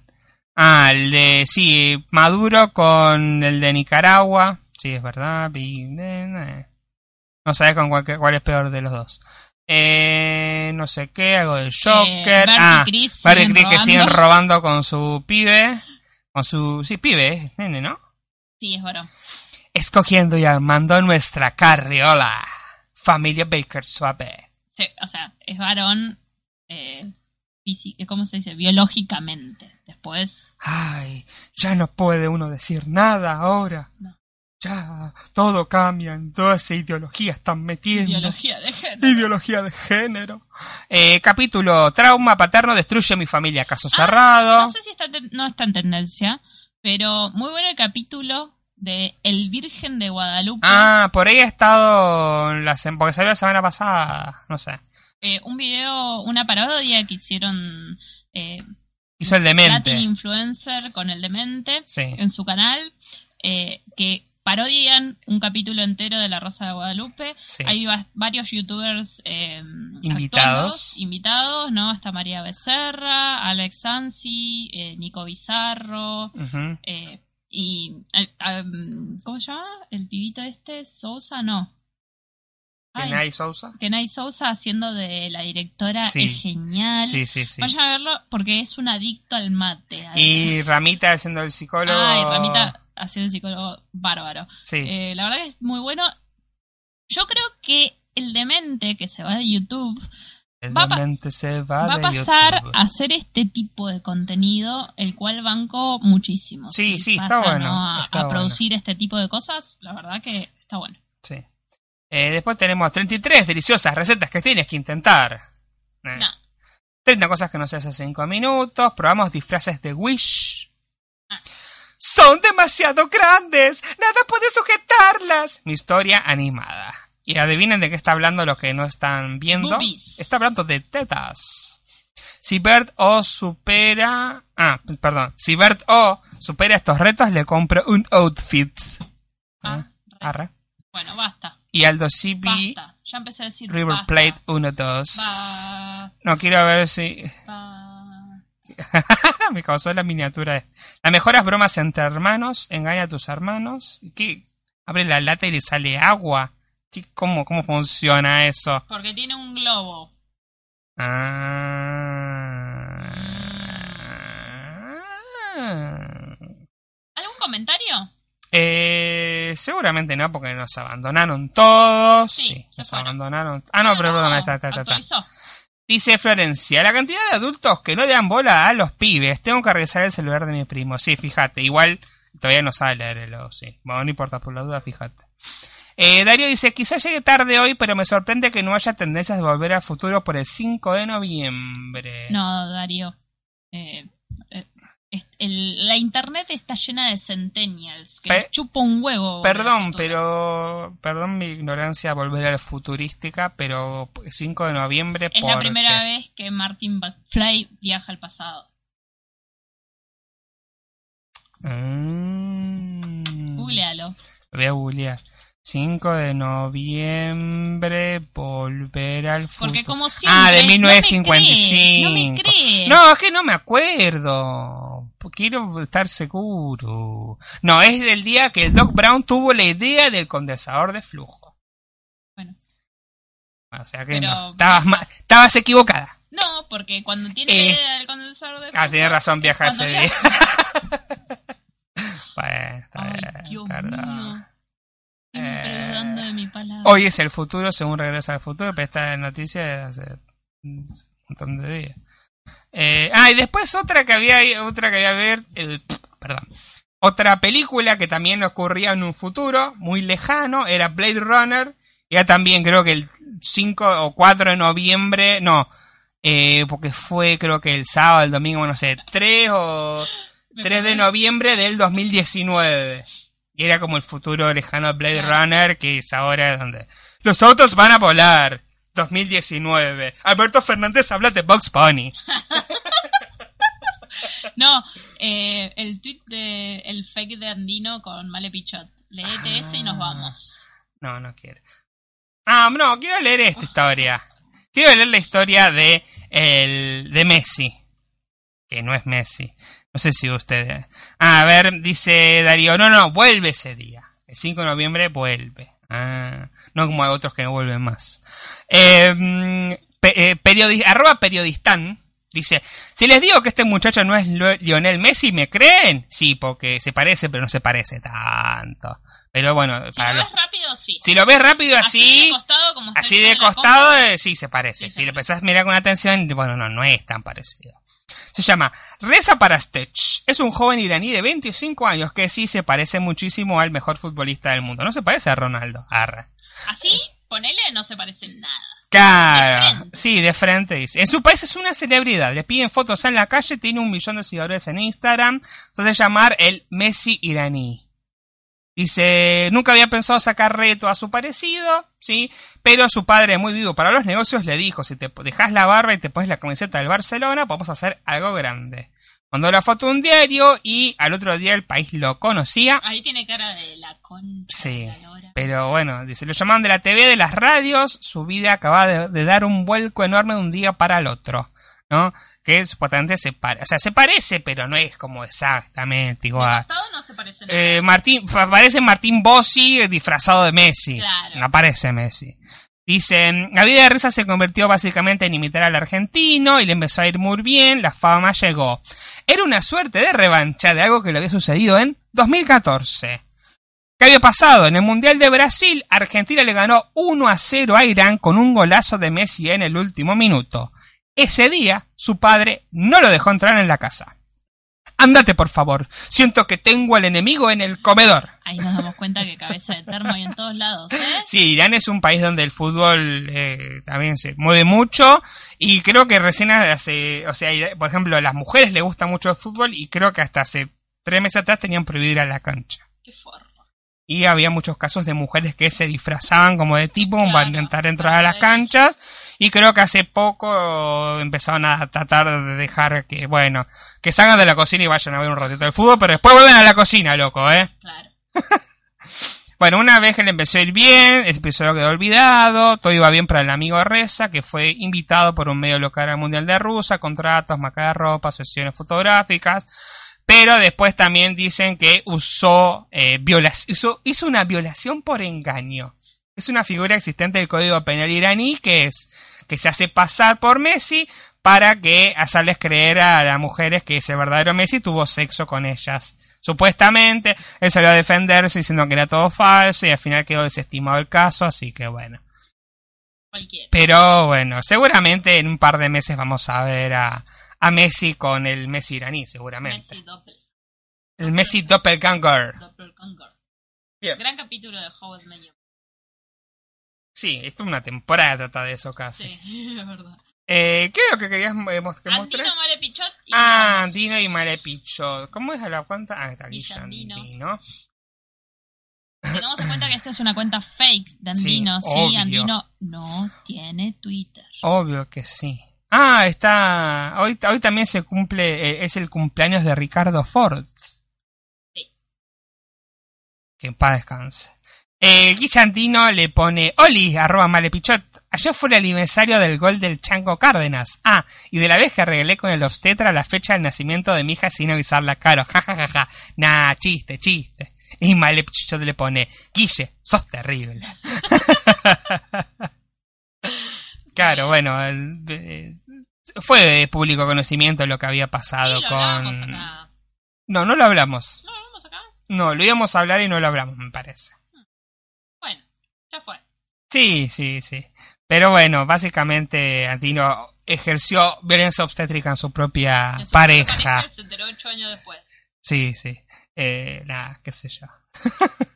Ah, el de, sí, Maduro con el de Nicaragua. Sí, es verdad. eh, eh. No sabes con cuál, cuál es peor de los dos. Eh, no sé qué, algo del Joker. Bert y ah, Chris Bert y siguen Chris que siguen robando con su pibe. Con su, sí, pibe, eh, nene, ¿no? Sí, es varón. Escogiendo y armando nuestra carriola. Familia Baker Suave. Sí, o sea, es varón, eh, físi- ¿cómo se dice? Biológicamente. Después, Ay, ya no puede uno decir nada ahora. No. Ya, todo cambia, en toda esa ideología están metiendo. biología de género. Ideología de género. Eh, capítulo Trauma paterno destruye mi familia. Caso Ah, cerrado. No sé si está, no está en tendencia, pero muy bueno el capítulo de El Virgen de Guadalupe. Ah, por ahí ha estado. en La, porque salió la semana pasada. No sé. Eh, un video, una parodia que hicieron eh, Hizo el Latin demente. Influencer con el demente Sí. en su canal, eh, que parodian un capítulo entero de La Rosa de Guadalupe. sí. Hay va- varios youtubers eh, Invitados. actuando, invitados, ¿no? Está María Becerra, Alex Sansi, eh, Nico Bizarro, Ujú. eh, y... um, ¿Cómo se llama? ¿El pibito este? ¿Sousa? No. Kenai Sousa. Kenai Sousa haciendo de la directora Sí. es genial. Sí, sí, sí. Vayan a verlo porque es un adicto al mate. Y Ramita siendo el psicólogo. Ay, Ramita haciendo el psicólogo bárbaro. Sí. Eh, la verdad que es muy bueno. Yo creo que el demente que se va de YouTube va se va, va a pasar YouTube. a hacer este tipo de contenido, el cual banco muchísimo. Sí, Si sí, está bueno, ¿no? a, está a bueno. producir este tipo de cosas, la verdad que está bueno. Sí. Eh, después tenemos 33 deliciosas recetas que tienes que intentar. Eh, No. 30 cosas que no se hace 5 minutos. Probamos disfraces de Wish. Ah. Son demasiado grandes. Nada puede sujetarlas. Mi historia animada. Y adivinen de qué está hablando lo que no están viendo. Boobies. Está hablando de tetas. Si Bert O supera... Ah, perdón. Si Bert O supera estos retos, le compro un outfit. Ah, Eh, re- arre. Bueno, basta. Y Aldo Basta. Ya empecé a decir River basta. Plate 1-2. Ba- No, quiero ver si... [LAUGHS] Me causó la miniatura. Las mejores bromas entre hermanos. Engaña a tus hermanos. ¿Qué? Abre la lata y le sale agua. ¿Cómo, ¿Cómo funciona eso? Porque tiene un globo. Ah. ¿Algún comentario? Eh, seguramente no, porque nos abandonaron todos. Sí, Sí, se nos fueron. abandonaron. Ah, no, pero perdón, está, está, está. Dice Florencia, la cantidad de adultos que no le dan bola a los pibes. Tengo que regresar el celular de mi primo. Sí, fíjate, igual todavía no sabe leerlo, sí. Bueno, no importa, por la duda, fíjate. Eh, Darío dice, quizás llegue tarde hoy, pero me sorprende que no haya tendencias de volver al futuro por el 5 de noviembre. No, Darío. Eh, eh, el- la internet está llena de centennials que Pe- chupa un huevo. Perdón, pero. Perdón mi ignorancia volver a la futurística, pero 5 de noviembre. Es la ¿por primera vez que Martin McFly viaja al pasado. Mm. Googlealo. Lo voy a googlear. 5 de noviembre, volver al futuro. Porque como siempre... Ah, de no me 1955. cree, No me cree. No, es que no me acuerdo. Quiero estar seguro. No, es del día que el Doc Brown tuvo la idea del condensador de flujo. Bueno. O sea que Pero- no, estabas, ma- estabas equivocada. No, porque cuando tiene Eh. la idea del condensador de Ah, flujo, tienes razón, viaja ese día. [LAUGHS] bueno, está Ay, bien, Dios perdón. mío. Siempre Eh, dudando de mi palabra. Hoy es el futuro, según Regresa al Futuro, pero esta noticia de hace un montón de días. Eh, ah, y después otra que había, otra que había ver, el, perdón, otra película que también ocurría en un futuro muy lejano, era Blade Runner, ya también creo que el 5 o 4 de noviembre, no, eh, porque fue creo que el sábado, el domingo, no sé, 3 o [GASPS] Me 3 de noviembre del 2019. Y era como el futuro lejano de Blade. Runner, que es ahora donde los autos van a volar. 2019. Alberto Fernández habla de Box Bunny. [LAUGHS] No, eh, el tweet de el fake de Andino con Male Pichot. Leete ese y nos Ah. vamos. No, no quiero. Ah, no, quiero leer esta historia. Quiero leer la historia de el de Messi. Que no es Messi. No sé si ustedes. Ah, a ver, dice Darío. No, no, vuelve ese día. El 5 de noviembre vuelve. Ah, no como hay otros que no vuelven más. Eh, mm, pe- eh, periodi- arroba periodistán. Dice, si les digo que este muchacho no es Lionel Messi, ¿me creen? Sí, porque se parece, pero no se parece tanto. Pero bueno, Si para lo los- ves rápido, sí. si lo ves rápido Así así, de costado, como así de costado, eh, sí se parece. Sí, si lo a mirar con atención, bueno, no, no es tan parecido. Se llama Reza para Stech. Es un joven iraní de 25 años que sí se parece muchísimo al mejor futbolista del mundo. No se parece a Ronaldo. Arra. Así, ponele, no se parece en nada. Claro, De sí, de frente dice. En su país es una celebridad. Le piden fotos en la calle, tiene un millón de seguidores en Instagram. Se hace llamar el Messi iraní. Dice, nunca había pensado sacar reto a su parecido, ¿sí? Pero su padre, muy vivo para los negocios, le dijo, si te dejas la barba y te pones la camiseta del Barcelona, podemos hacer algo grande. Mandó la foto a un diario y al otro día el país lo conocía. Ahí tiene cara de la concha Sí, de la lora. pero bueno, dice, lo llamaban de la TV, de las radios, su vida acaba de, de dar un vuelco enorme de un día para el otro, ¿no? Que supuestamente se parece, o sea, se parece, pero no es como exactamente igual. no se parece nada. Eh, Martín, parece Martín Bossi eh, disfrazado de Messi. Claro. No parece Messi. Dicen, la vida de Reza se convirtió básicamente en imitar al argentino y le empezó a ir muy bien, la fama llegó. Era una suerte de revancha de algo que le había sucedido en 2014. ¿Qué había pasado? En el Mundial de Brasil, Argentina le ganó 1 a 0 a Irán con un golazo de Messi en el último minuto. Ese día, su padre no lo dejó entrar en la casa. Andate, por favor. Siento que tengo al enemigo en el comedor. Ahí nos damos cuenta que cabeza de termo hay en todos lados, ¿eh? Sí, Irán es un país donde el fútbol eh, también se mueve mucho y creo que recién hace, o sea, por ejemplo, a las mujeres les gusta mucho el fútbol y creo que hasta hace tres meses atrás tenían prohibido ir a la cancha. Qué forro. Y había muchos casos de mujeres que se disfrazaban como de tipo para intentar entrar a las canchas. Y creo que hace poco empezaron a tratar de dejar que, bueno, que salgan de la cocina y vayan a ver un ratito de fútbol, pero después vuelven a la cocina, loco, ¿eh? Claro. [LAUGHS] Bueno, una vez que le empezó a ir bien, el episodio quedó olvidado, todo iba bien para el amigo Reza, que fue invitado por un medio local al Mundial de Rusia, contratos, marca de ropa, sesiones fotográficas, pero después también dicen que usó, eh, hizo, hizo una violación por engaño. Es una figura existente del Código Penal iraní que es que se hace pasar por Messi para que hacerles creer a las mujeres que ese verdadero Messi tuvo sexo con ellas. Supuestamente, él salió a defenderse diciendo que era todo falso y al final quedó desestimado el caso, así que bueno. Cualquiera. Pero bueno, seguramente en un par de meses vamos a ver a, a Messi con el Messi iraní, seguramente. Messi Doppel, El Messi Doppelganger. Doppelganger. Bien. Gran capítulo de Howard. Sí, esto es una temporada trata de eso casi. Sí, [LAUGHS] es verdad. Eh, ¿Qué es lo que querías que mostrar? Andino Malepichot y Ah, Ramos. Andino y Malepichot. ¿Cómo es la cuenta? Ah, está aquí. Andino. Tengamos en cuenta que esta es una cuenta fake de Andino. Sí. Andino no tiene Twitter. Obvio que sí. Ah, está. Hoy, hoy también se cumple. eh, es el cumpleaños de Ricardo Ford. Sí. Que en paz descanse. Eh, Guillandino le pone Oli, arroba malepichot. Ayer fue el aniversario del gol del Chango Cárdenas. Ah, y de la vez que arreglé con el obstetra la fecha del nacimiento de mi hija sin avisarla caro. Ja, ja, ja, ja. Nah, chiste, chiste. Y Malepichot le pone Guille, sos terrible. [LAUGHS] claro, bueno, el- eh, fue de público conocimiento lo que había pasado Sí, lo con... acá. No, no lo hablamos. ¿No lo hablamos acá? No, lo íbamos a hablar y no lo hablamos, me parece. Ya fue. Sí, sí, sí. Pero bueno, básicamente Antino ejerció violencia obstétrica en su propia su pareja. pareja Se enteró ocho años después. Sí, sí. Eh, nada, qué sé yo. [LAUGHS]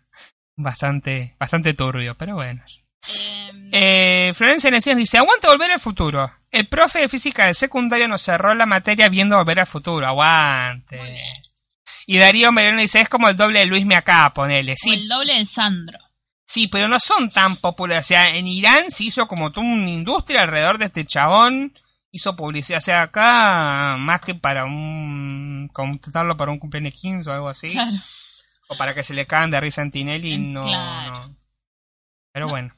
bastante, bastante turbio, pero bueno. Eh, Eh, Florencia Necias dice, aguante volver al futuro. El profe de física del secundario nos cerró la materia viendo volver al futuro. Aguante. Muy bien. Y Darío Mereno dice, es como el doble de Luis acá, ponele. o Sí, el doble de Sandro. Sí, pero no son tan populares. O sea, en Irán se hizo como toda una industria alrededor de este chabón. Hizo publicidad. O sea, acá, más que para un. contratarlo para un cumpleaños 15 o algo así. Claro. O para que se le cagan de risa en Tinelli, Mm, no. claro. no. Pero No. bueno.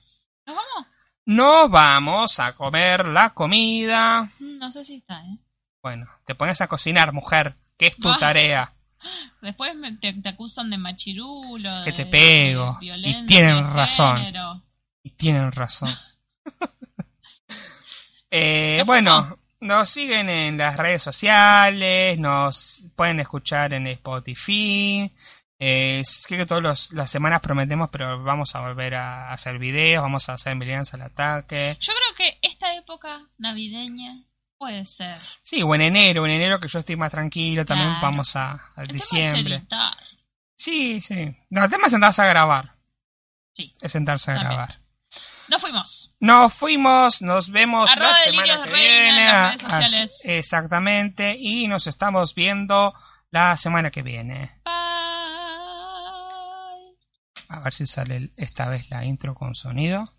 ¿Nos vamos? Nos vamos a comer la comida. Mm, No sé si está, ¿eh? Bueno, te pones a cocinar, mujer. Que es tu tarea. Después me- te, te acusan de machirulo. Que de- te pego. de Y tienen razón. género. Y tienen razón. Eh, ¿Nos bueno, nos siguen en las redes sociales, nos pueden escuchar en Spotify. Eh, es que todas las semanas prometemos, pero vamos a volver a hacer videos, vamos a hacer Milianza al ataque. Yo creo que esta época navideña puede ser. Sí, o en enero, en enero que yo estoy más tranquilo, también Claro. vamos a, diciembre. editar. Sí, sí. No, el tema es sentarse a grabar. Sí. Es sentarse a También. grabar. Nos fuimos. Nos fuimos, nos vemos Arroba la semana que Reina en viene. las Ah, redes sociales. ah, exactamente, y nos estamos viendo la semana que viene. Bye. A ver si sale esta vez la intro con sonido.